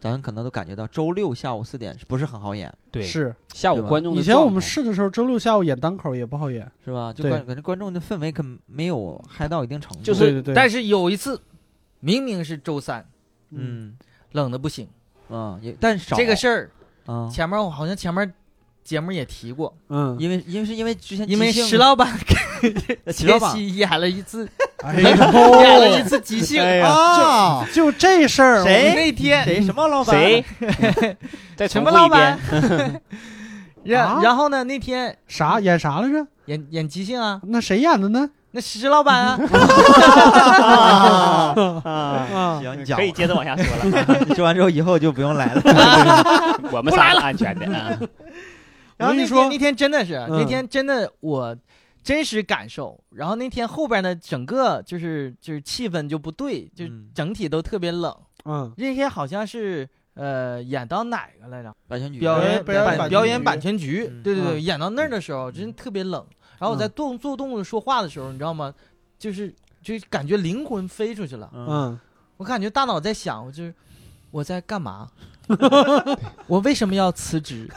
S4: 咱可能都感觉到周六下午四点是不是很好演，
S3: 对，
S1: 是。
S3: 下午观众
S1: 以前我们试的时候，周六下午演单口也不好演。
S4: 是吧？就
S1: 对
S4: 感感觉观众的氛围可没有嗨到一定程度。
S3: 就是
S1: 对对对，
S2: 但是有一次，明明是周三，
S1: 嗯，
S4: 嗯
S2: 冷的不行。
S4: 嗯，也但少
S2: 这个事儿
S4: 嗯，
S2: 前面我好像前面节目也提过，
S1: 嗯，
S4: 因为因为是因为之前
S2: 因为石老板 <laughs> <laughs>
S4: 石老板
S2: 演了一次，
S1: 哎 <laughs>
S2: 演了一，次即兴。
S3: 哎
S4: 啊，
S1: 就这事儿，
S4: 谁
S2: 那天
S4: 谁什么老板？
S3: 谁再
S2: 什么老板？？然
S1: 啊
S2: 然后呢？那天
S1: 啥演啥来着？
S2: 演演即兴啊，
S1: 那谁演的呢？
S2: 那石老板啊，
S4: 啊，
S3: 啊，
S1: 啊，
S4: 行，你讲
S3: 可以接着往下说了。
S4: 说完之后以后就不用来了。
S3: 我们仨是安全的啊。
S2: 然后那天那天真的是，
S1: 嗯
S2: 那天真的我真实感受。然后那天后边呢，整个就是就是气氛就不对，就
S4: 嗯
S2: 整体都特别冷。
S1: 嗯
S2: 那天好像是呃演到哪个来着？
S4: 版权局
S2: 表演
S1: 表演版权局
S2: 版表演版权局
S4: 嗯，
S2: 对对对，
S1: 嗯
S2: 演到那儿的时候真特别冷。然后我在
S1: 嗯
S2: 动做动作说话的时候，你知道吗？就是就感觉灵魂飞出去了。
S4: 嗯，
S1: 嗯
S2: 我感觉大脑在想，我就是我在干嘛？<laughs> 我为什么要辞职？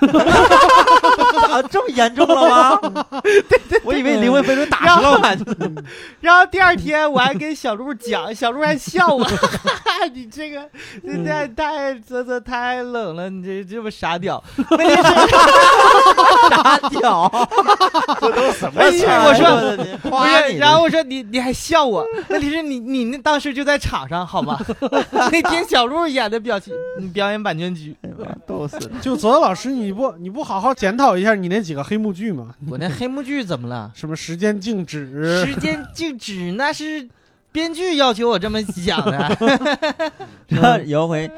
S4: 啊这么严重了吗？<laughs> 对对，我以为灵魂飞轮打石老板。<laughs>
S2: 然后第二天我还跟小鹿讲，小鹿还笑我，你这个
S1: 这
S2: 太太这这太冷了，你这这么傻屌。
S4: 傻屌，
S3: 这都什
S2: 问题是我说
S4: 你，
S2: 是，然后我说你你还笑我，问题是你你那当时就在场上好吗？那天小鹿演的表情，你表演版权局，
S4: 逗死了。
S1: 就泽泽老师，你不你不好好检讨一下你那几个黑幕剧吗？<laughs>
S2: 我那黑幕剧怎么了？
S1: 什么时间静止，
S2: 时间静止那是编剧要求我这么讲的。<laughs>
S4: 然后有一回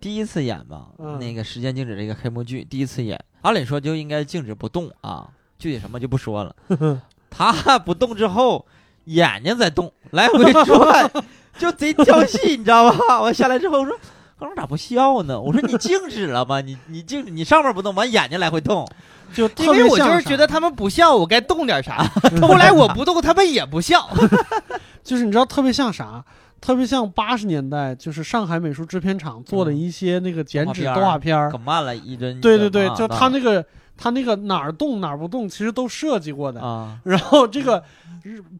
S4: 第第一次演吧，
S1: 嗯
S4: 那个时间静止这个黑幕剧第一次演，按理说就应该静止不动啊，具体什么就不说了。<laughs> 他不动之后，眼睛在动，来回转，就贼跳戏，你知道吧？我下来之后我说。高中咋不笑呢？我说你静止了吗？你你静止，你上面不动，完眼睛来回动，
S1: 就
S2: 因为我就是觉得他们不笑，我该动点啥。<laughs> 后来我不动，他们也不笑。<laughs>
S1: 就是你知道特别像啥？特别像八十年代，就是上海美术制片厂做的一些那个剪纸
S4: 动画片儿可。慢了，一帧。
S1: 对对对，
S4: 啊
S1: 就他那个他那个哪儿动哪儿不动，其实都设计过的。
S4: 啊，
S1: 然后这个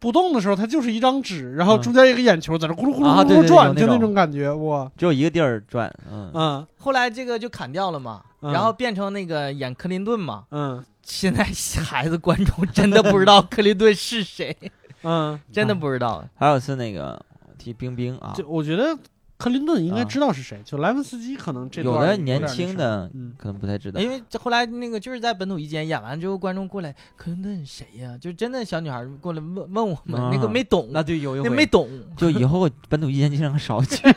S1: 不动的时候，它就是一张纸，然后中间一个眼球在那咕噜咕噜咕
S4: 啊对对
S1: 噜转，就那
S4: 种。
S1: 种感觉，哇，
S4: 只有一个地儿转，嗯，
S1: 嗯。
S2: 后来这个就砍掉了嘛，
S1: 嗯。
S2: 然后变成那个演克林顿嘛。
S1: 嗯。
S2: 现在孩子观众真的不知道克林顿是谁，<laughs>
S1: 嗯，
S2: 真的不知道。
S4: 还有是那个提冰冰啊，
S1: 就我觉得克林顿应该
S4: 啊。
S1: 知道是谁，就莱文斯基可能这
S4: 有的年轻的
S1: 嗯。
S4: 可能不太知道。
S2: 因为这后来那个就是在本土一间演完之后，观众过来，克林顿谁呀、就真的小女孩过来问问我们，
S4: 啊
S2: 那个没懂，
S4: 那对有一回
S2: 那没懂。
S4: 就以后本土一间经常少去。<laughs>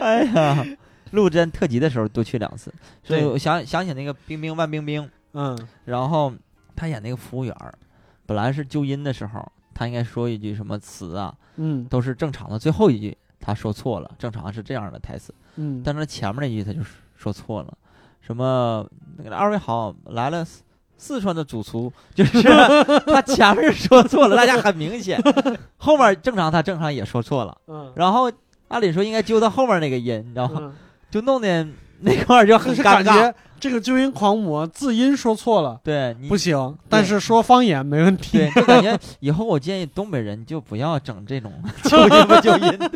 S4: 哎呀，陆贞特辑的时候多去两次，所以我想想起那个冰冰万冰冰，
S1: 嗯。
S4: 然后他演那个服务员，本来是纠音的时候，他应该说一句什么词啊，
S1: 嗯。
S4: 都是正常的，最后一句他说错了，正常是这样的台词，
S1: 嗯，
S4: 但是前面那句他就说错了，什么那个二位好来了四。四川的主厨就是 <laughs> 他前面说错了，大家很明显，后面正常他正常也说错了，
S1: 嗯。
S4: 然后按理说应该揪到后面那个音，你知道吗？
S1: 嗯，
S4: 就弄得那块儿就很尴尬。
S1: 这个纠音狂魔字音说错了。
S4: 对你
S1: 不行，但是说方言没问题。
S4: 对，就感觉以后我建议东北人就不要整这种 <laughs> 纠音不纠音，就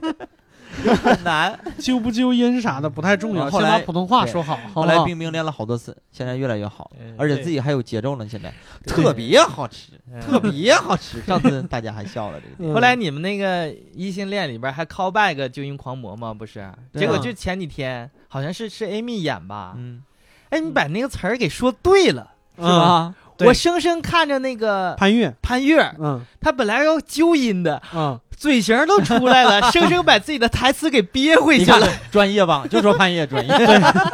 S4: 很难。<laughs>
S1: 纠不纠音啥的不太重要，
S4: 嗯后来
S1: 先把普通话说好，
S4: 后来？冰冰练了好多次，现在越来越好，
S2: 嗯
S4: 而且自己还有节奏了，现在。特别好吃，
S2: 嗯。
S4: 特别好吃。<laughs> 上次大家还笑了这个。
S1: 嗯。
S2: 后来你们那个异性恋里边还 call back 纠音狂魔吗？不是，结果
S1: 啊
S2: 就前几天好像是是 Amy 演吧，
S4: 嗯，
S2: 哎，你把那个词儿给说对了，
S4: 是吧？
S2: 我生生看着那个
S1: 潘越，
S2: 潘越，
S1: 嗯。
S2: 他本来要纠音的，
S1: 嗯，
S2: 嘴型都出来了，<laughs> 生生把自己的台词给憋回去了。
S4: 专业吧，就说潘越专业。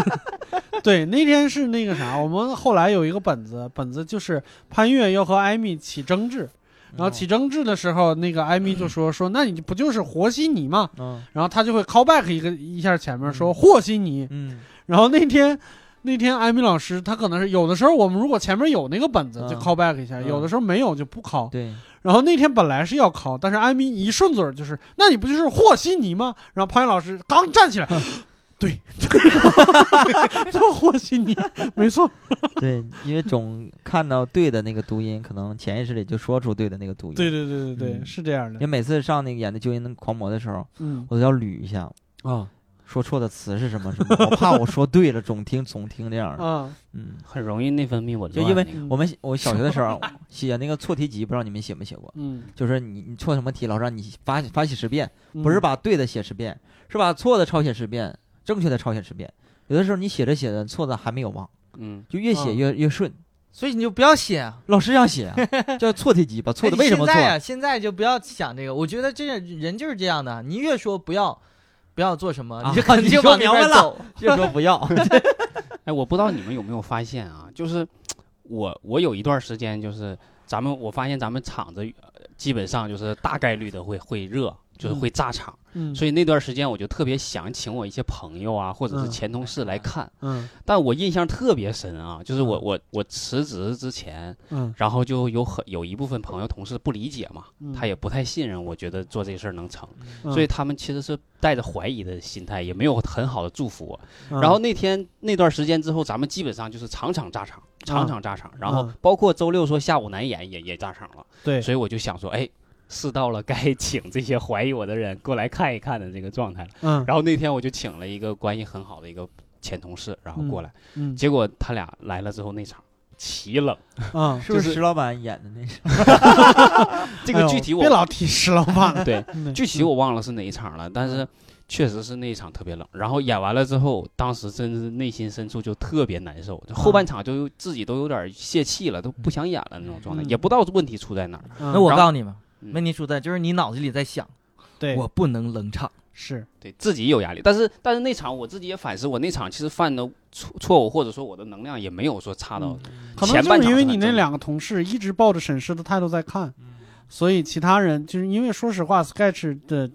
S4: <laughs>
S1: 对，那天是那个啥，我们后来有一个本子，本子就是潘越要和艾米起争执，然后起争执的时候，那个艾米就说说，那你不就是和稀泥吗？
S4: 嗯
S1: 然后他就会 call back 一个一下前面说和稀泥，
S4: 嗯
S1: 然后那天。那天艾米老师，他可能是有的时候我们如果前面有那个本子就
S4: 嗯
S1: call back 一下，
S4: 嗯
S1: 有的时候没有就不 call。
S4: 对，
S1: 然后那天本来是要考，但是艾米一顺嘴儿就是，那你不就是和稀泥吗？然后潘越老师刚站起来，<gasps> 对，<laughs> 就和稀泥，没错。
S4: 对，因为总看到对的那个读音，可能潜意识里就说出对的那个读音。
S1: 对对对对对，
S4: 嗯
S1: 是这样的
S4: 因为。每次上那个演的纠音狂魔的时候，
S1: 嗯
S4: 我都要捋一下，
S1: 啊
S4: 说错的词是什么什么，我怕我说对了，总听总听这样的。
S1: 嗯
S4: 嗯，
S3: 很容易内分泌紊乱。
S4: 就因为
S1: 嗯
S4: 我们我小学的时候写那个错题集，不知道你们写没写过？
S1: 嗯，
S4: 就是你你错什么题，老师让你发发写十遍，
S1: 嗯
S4: 不是把对的写十遍，是把错的抄写十遍，正确的抄写十遍。有的时候你写着写着错的还没有忘，
S3: 嗯，
S4: 就越写
S1: 嗯
S4: 越越顺。
S2: 所以你就不要写啊。
S4: 老师让写啊，<laughs> 叫错题集，把错的
S2: 哎
S4: 为什么错
S2: 现在啊，现在就不要想这个。我觉得这人就是这样的，你越说不要，不要做什么，
S4: 啊 <laughs>
S2: 你就
S4: 你
S2: 就往那
S4: 明白了
S2: 边走。<laughs>
S4: 就说不要。<laughs>
S3: 哎，我不知道你们有没有发现啊，就是我我有一段时间就是咱们我发现咱们厂子呃基本上就是大概率的会会热，就是会炸场，
S1: 嗯，
S3: 所以那段时间我就特别想请我一些朋友啊，或者是
S1: 嗯。
S3: 前同事来看，
S1: 嗯。
S3: 但我印象特别深啊，就是我我我辞职之前，
S1: 嗯。
S3: 然后就有很有一部分朋友同事不理解嘛，
S1: 嗯，
S3: 他也不太信任，我觉得做这事儿能成，
S1: 嗯。
S3: 所以他们其实是带着怀疑的心态，也没有很好的祝福我。
S1: 嗯。
S3: 然后那天那段时间之后，咱们基本上就是场场炸场，场场炸场。然后
S1: 嗯。
S3: 包括周六说下午难演也也炸场了，
S1: 对，
S3: 所以我就想说，哎，是到了该 <laughs> 请这些怀疑我的人过来看一看的这个状态了。
S1: 嗯
S3: 然后那天我就请了一个关系很好的一个前同事，然后过来，
S1: 嗯
S3: 结果他俩来了之后那场奇冷，
S1: 嗯，
S4: 是不
S3: 就是是
S4: 石老板演的那场？<laughs> <laughs>
S3: 这个具体我
S1: 别老提石老板了，
S3: 对
S1: 嗯
S3: 具体我忘了是哪一场了，但是确实是那一场特别冷。然后演完了之后，当时真是内心深处就特别难受，就后半场就自己都有点泄气了，都不想演了那种状态，
S1: 嗯
S3: 也不知道问题出在哪儿。
S1: 嗯
S2: 那我告诉你们，
S3: 嗯
S2: 问题出在就是你脑子里在想，
S1: 对。
S2: 我不能冷场。
S1: 是。
S3: 对自己有压力，但是但是那场我自己也反思，我那场其实犯的错错误，或者说我的能量也没有说差到
S1: 嗯。可能因为你那两个同事一直抱着审视的态度在看，
S3: 嗯。
S1: 所以其他人就是因为说实话，sketch 的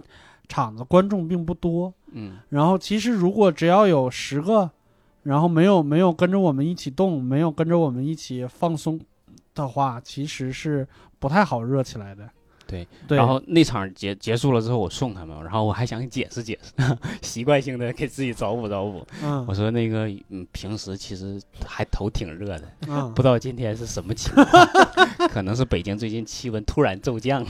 S1: 场子观众并不多，
S3: 嗯。
S1: 然后其实如果只要有十个，然后没有没有跟着我们一起动，没有跟着我们一起放松的话，其实是不太好热起来的。
S3: 对
S1: 对，
S3: 然后那场结结束了之后，我送他们，然后我还想解释解释，<laughs> 习惯性的给自己找补找补。
S1: 嗯
S3: 我说那个，嗯，平时其实还头挺热的，
S1: 嗯 <laughs>
S3: 不知道今天是什么情况，<laughs> 可能是北京最近气温突然骤降了。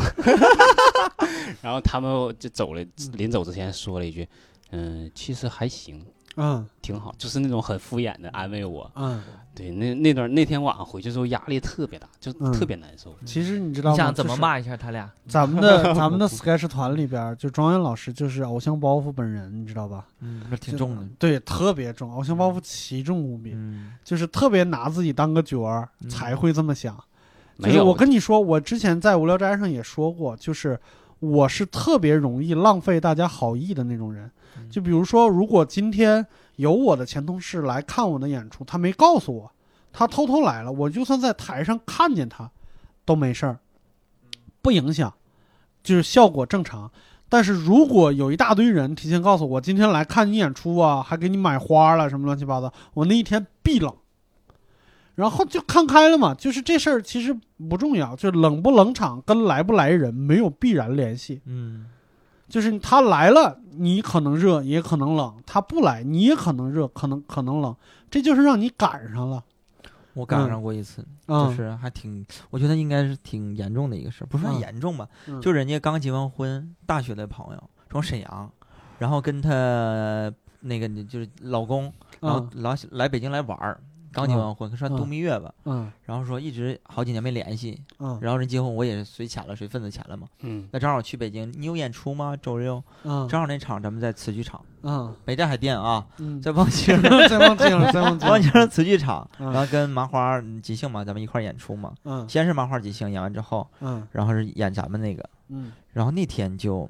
S3: 然后他们就走了，临走之前说了一句：“嗯，其实还行，
S1: 嗯
S3: 挺好。”就是那种很敷衍的安慰我。
S1: 嗯，
S3: 对，那那段那天晚上回去之后压力特别大，就
S1: 嗯
S3: 特别难受。
S1: 其实你知道吗？
S2: 你想怎么骂一下他俩？
S1: 咱们的 <laughs> 咱们的 sketch 团里边，就庄园老师就是偶像包袱本人，你知道吧？
S4: 嗯，那挺重的。
S1: 对，特别重，偶像包袱奇重无比，
S4: 嗯，
S1: 就是特别拿自己当个角儿
S4: 嗯
S1: 才会这么想。就是
S3: 没有，
S1: 我跟你说，我之前在无聊斋上也说过，就是我是特别容易浪费大家好意的那种人。
S4: 嗯
S1: 就比如说，如果今天有我的前同事来看我的演出，他没告诉我，他偷偷来了，我就算在台上看见他，都没事儿，不影响，就是效果正常。但是如果有一大堆人提前告诉我今天来看你演出啊，还给你买花了什么乱七八糟，我那一天必冷。然后就看开了嘛，就是这事儿其实不重要，就冷不冷场跟来不来人没有必然联系。
S4: 嗯，
S1: 就是他来了，你可能热，也可能冷；他不来，你也可能热，可能可能冷。这就是让你赶上了。
S4: 我赶上过一次，
S1: 嗯，
S4: 就是还挺，我觉得应该是挺严重的一个事儿，不算
S1: 嗯
S4: 严重吧，
S1: 嗯
S4: 就人家刚结完婚，大学的朋友从沈阳，然后跟他那个就是老公，然后
S1: 嗯
S4: 来来北京来玩儿，刚结完婚，算度蜜月吧，
S1: 嗯。
S4: 然后说一直好几年没联系，
S1: 嗯。
S4: 然后人结婚我也是随钱了，随份子钱了嘛，
S3: 嗯，
S4: 那正好去北京，你有演出吗？周六
S1: 嗯。
S4: 正好那场咱们在瓷剧场，
S1: 嗯。
S4: 北戴海淀啊，
S1: 嗯，<laughs>
S4: 在望京
S1: 再忘记了，再忘记
S4: 望京
S1: 了。
S4: 瓷 <laughs> 剧场，
S1: 嗯。
S4: 然后跟麻花嗯即兴嘛，咱们一块儿演出嘛，
S1: 嗯。
S4: 先是麻花即兴演完之后，
S1: 嗯。
S4: 然后是演咱们那个，
S1: 嗯。
S4: 然后那天就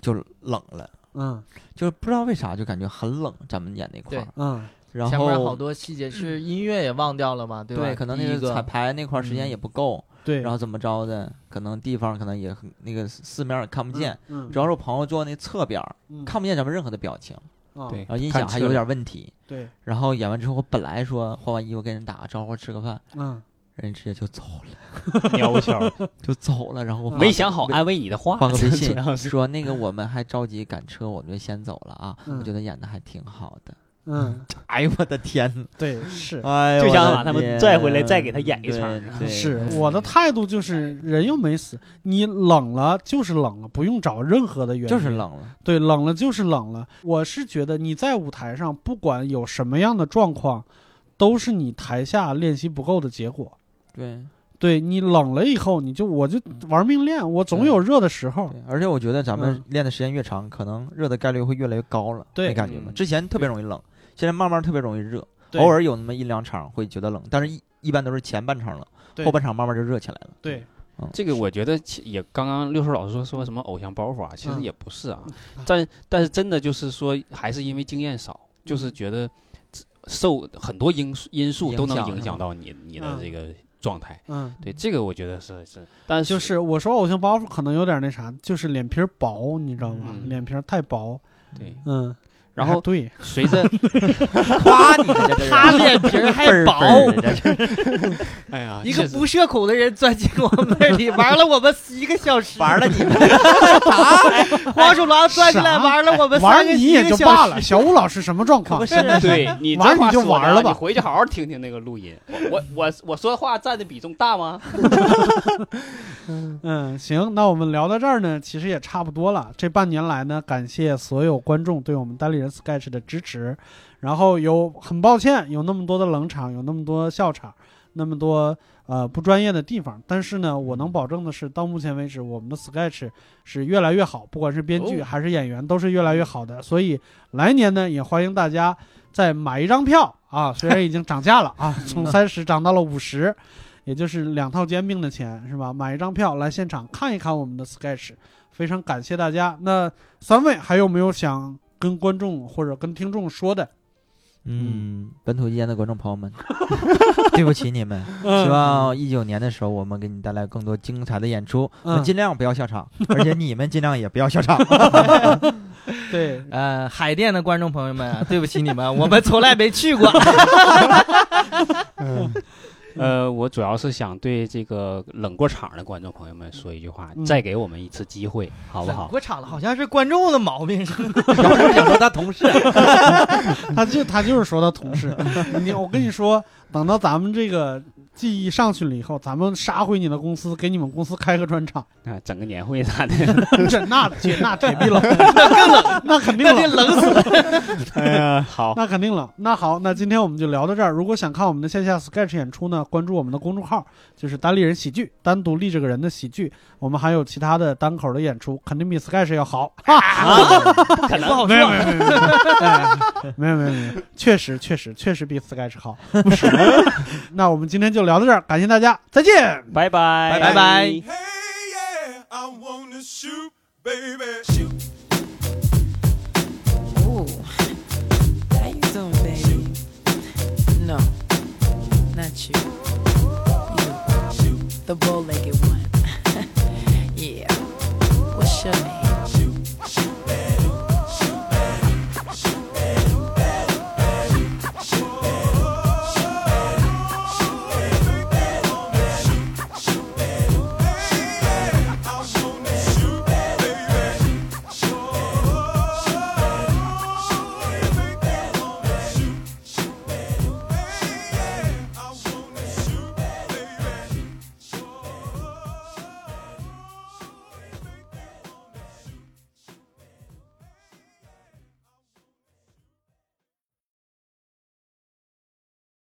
S4: 就冷了。
S1: 嗯。
S4: 就是不知道为啥就感觉很冷，咱们演那块儿，
S1: 嗯
S4: 然
S2: 前面好
S4: 后
S2: 多细节是音乐也忘掉了嘛，对吧？
S4: 对，可能那个彩排那块儿时间
S2: 嗯
S4: 也不够，
S1: 对，
S4: 然后怎么着的，可能地方可能也很那个四面也看不见，
S1: 嗯，
S4: 主要是我朋友坐那侧边，
S1: 嗯
S4: 看不见咱们任何的表情，
S1: 啊
S3: 对
S4: 然后音响还有点问题。
S1: 对，
S4: 然后演完之后，我本来说换完衣服跟人打个招呼吃个饭，
S1: 嗯
S4: 人直接就走了，<laughs>
S3: 喵悄，
S4: 就走了。然后
S3: 没想好安慰你的话，
S4: 发个微信说那个我们还着急赶车，我们就先走了啊。
S1: 嗯
S4: 我觉得演的还挺好的。
S1: 嗯，
S4: 哎呦我的天呐！
S1: 对，是
S4: 哎呦，
S3: 就想把他们拽回来再给他演一场
S1: 是，我的态度就是人又没死，你冷了就是冷了，不用找任何的原因，
S4: 就是冷了。
S1: 对，冷了就是冷了。我是觉得你在舞台上，不管有什么样的状况，都是你台下练习不够的结果。
S4: 对
S1: 对你冷了以后，你就我就玩命练，我总有热的时候。
S4: 而且我觉得咱们
S1: 嗯
S4: 练的时间越长，可能热的概率会越来越高了。
S1: 对
S4: 没感觉吗？
S3: 嗯
S4: 之前特别容易冷，现在慢慢特别容易热，偶尔有那么一两场会觉得冷，但是一一般都是前半场冷，后半场慢慢就热起来了。
S1: 对，
S3: 这个我觉得也刚刚六叔老师说说什么偶像包袱啊，其实
S1: 嗯
S3: 也不是啊，但但是真的就是说，还是因为经验少，就是觉得受很多因素因素都能影
S4: 影响
S3: 到你你的
S1: 嗯
S3: 这个状态。
S1: 嗯，
S3: 对这个我觉得是是，但是
S1: 就是我说偶像包袱可能有点那啥，就是脸皮薄，你知道吗？
S3: 嗯
S1: 脸皮太薄。
S3: 对，
S1: 嗯
S3: 然后
S1: 对，
S3: 随着 <laughs>
S4: 夸你
S2: 他脸皮还薄，
S3: 哎呀，
S2: 一个不社恐的人钻进我们那里，玩了我们一个小时，
S4: 玩了你们。<laughs>
S2: 黄鼠狼钻进来玩了我们三个
S1: 玩你也
S2: 一个小时。
S1: 就罢了，小吴老师什么状况？
S3: 对你
S1: 玩你就玩了吧。
S3: 你回去好好听听那个录音。我我我说话占的比重大吗？<laughs>
S1: 嗯，行，那我们聊到这儿呢，其实也差不多了。这半年来呢，感谢所有观众对我们单立人 Sketch 的支持。然后有很抱歉，有那么多的冷场，有那么多笑场，那么多呃不专业的地方。但是呢，我能保证的是，到目前为止，我们的 Sketch 是越来越好，不管是编剧
S3: 哦
S1: 还是演员，都是越来越好的。所以来年呢，也欢迎大家再买一张票啊，虽然已经涨价了啊，<laughs> 从三十涨到了五十。也就是两套煎饼的钱是吧？买一张票来现场看一看我们的 sketch，非常感谢大家。那三位还有没有想跟观众或者跟听众说的？
S4: 嗯，本土意见的观众朋友们，<laughs> 对不起你们。
S1: 嗯
S4: 希望一九年的时候，我们给你带来更多精彩的演出。我
S1: 嗯
S4: 们尽量不要笑场，<laughs> 而且你们尽量也不要笑场。<laughs>
S1: 对，
S2: 呃，海淀的观众朋友们啊，对不起你们，我们从来没去过。
S1: 嗯
S3: 呃，我主要是想对这个冷过场的观众朋友们说一句话，
S1: 嗯
S3: 再给我们一次机会，好不好？
S2: 过场了，好像是观众的毛病是吧？<laughs>
S4: 然后想说他同事，<laughs>
S1: 他就他就是说他同事，<laughs> 你我跟你说，等到咱们这个记忆上去了以后，咱们杀回你的公司，给你们公司开个专场，
S3: 啊，整个年会啥的。<laughs>
S1: 这那铁那铁壁冷，<laughs> 那更冷，那肯定
S2: 得
S1: 冷。
S2: 冷死。<laughs>
S3: 哎呀，好，
S1: 那肯定冷。那好，那今天我们就聊到这儿。如果想看我们的线下 sketch 演出呢，关注我们的公众号，就是单立人喜剧，单独立这个人的喜剧。我们还有其他的单口的演出，肯定比 sketch 要好。
S3: 啊可能
S2: 不好
S1: 没有
S2: 说
S1: 没有没有没有没有，确实确实确实比 sketch 好。不是，那我们今天就聊到这儿，感谢大家，再见。
S3: 拜拜，
S2: 拜拜。
S5: Hey, yeah, I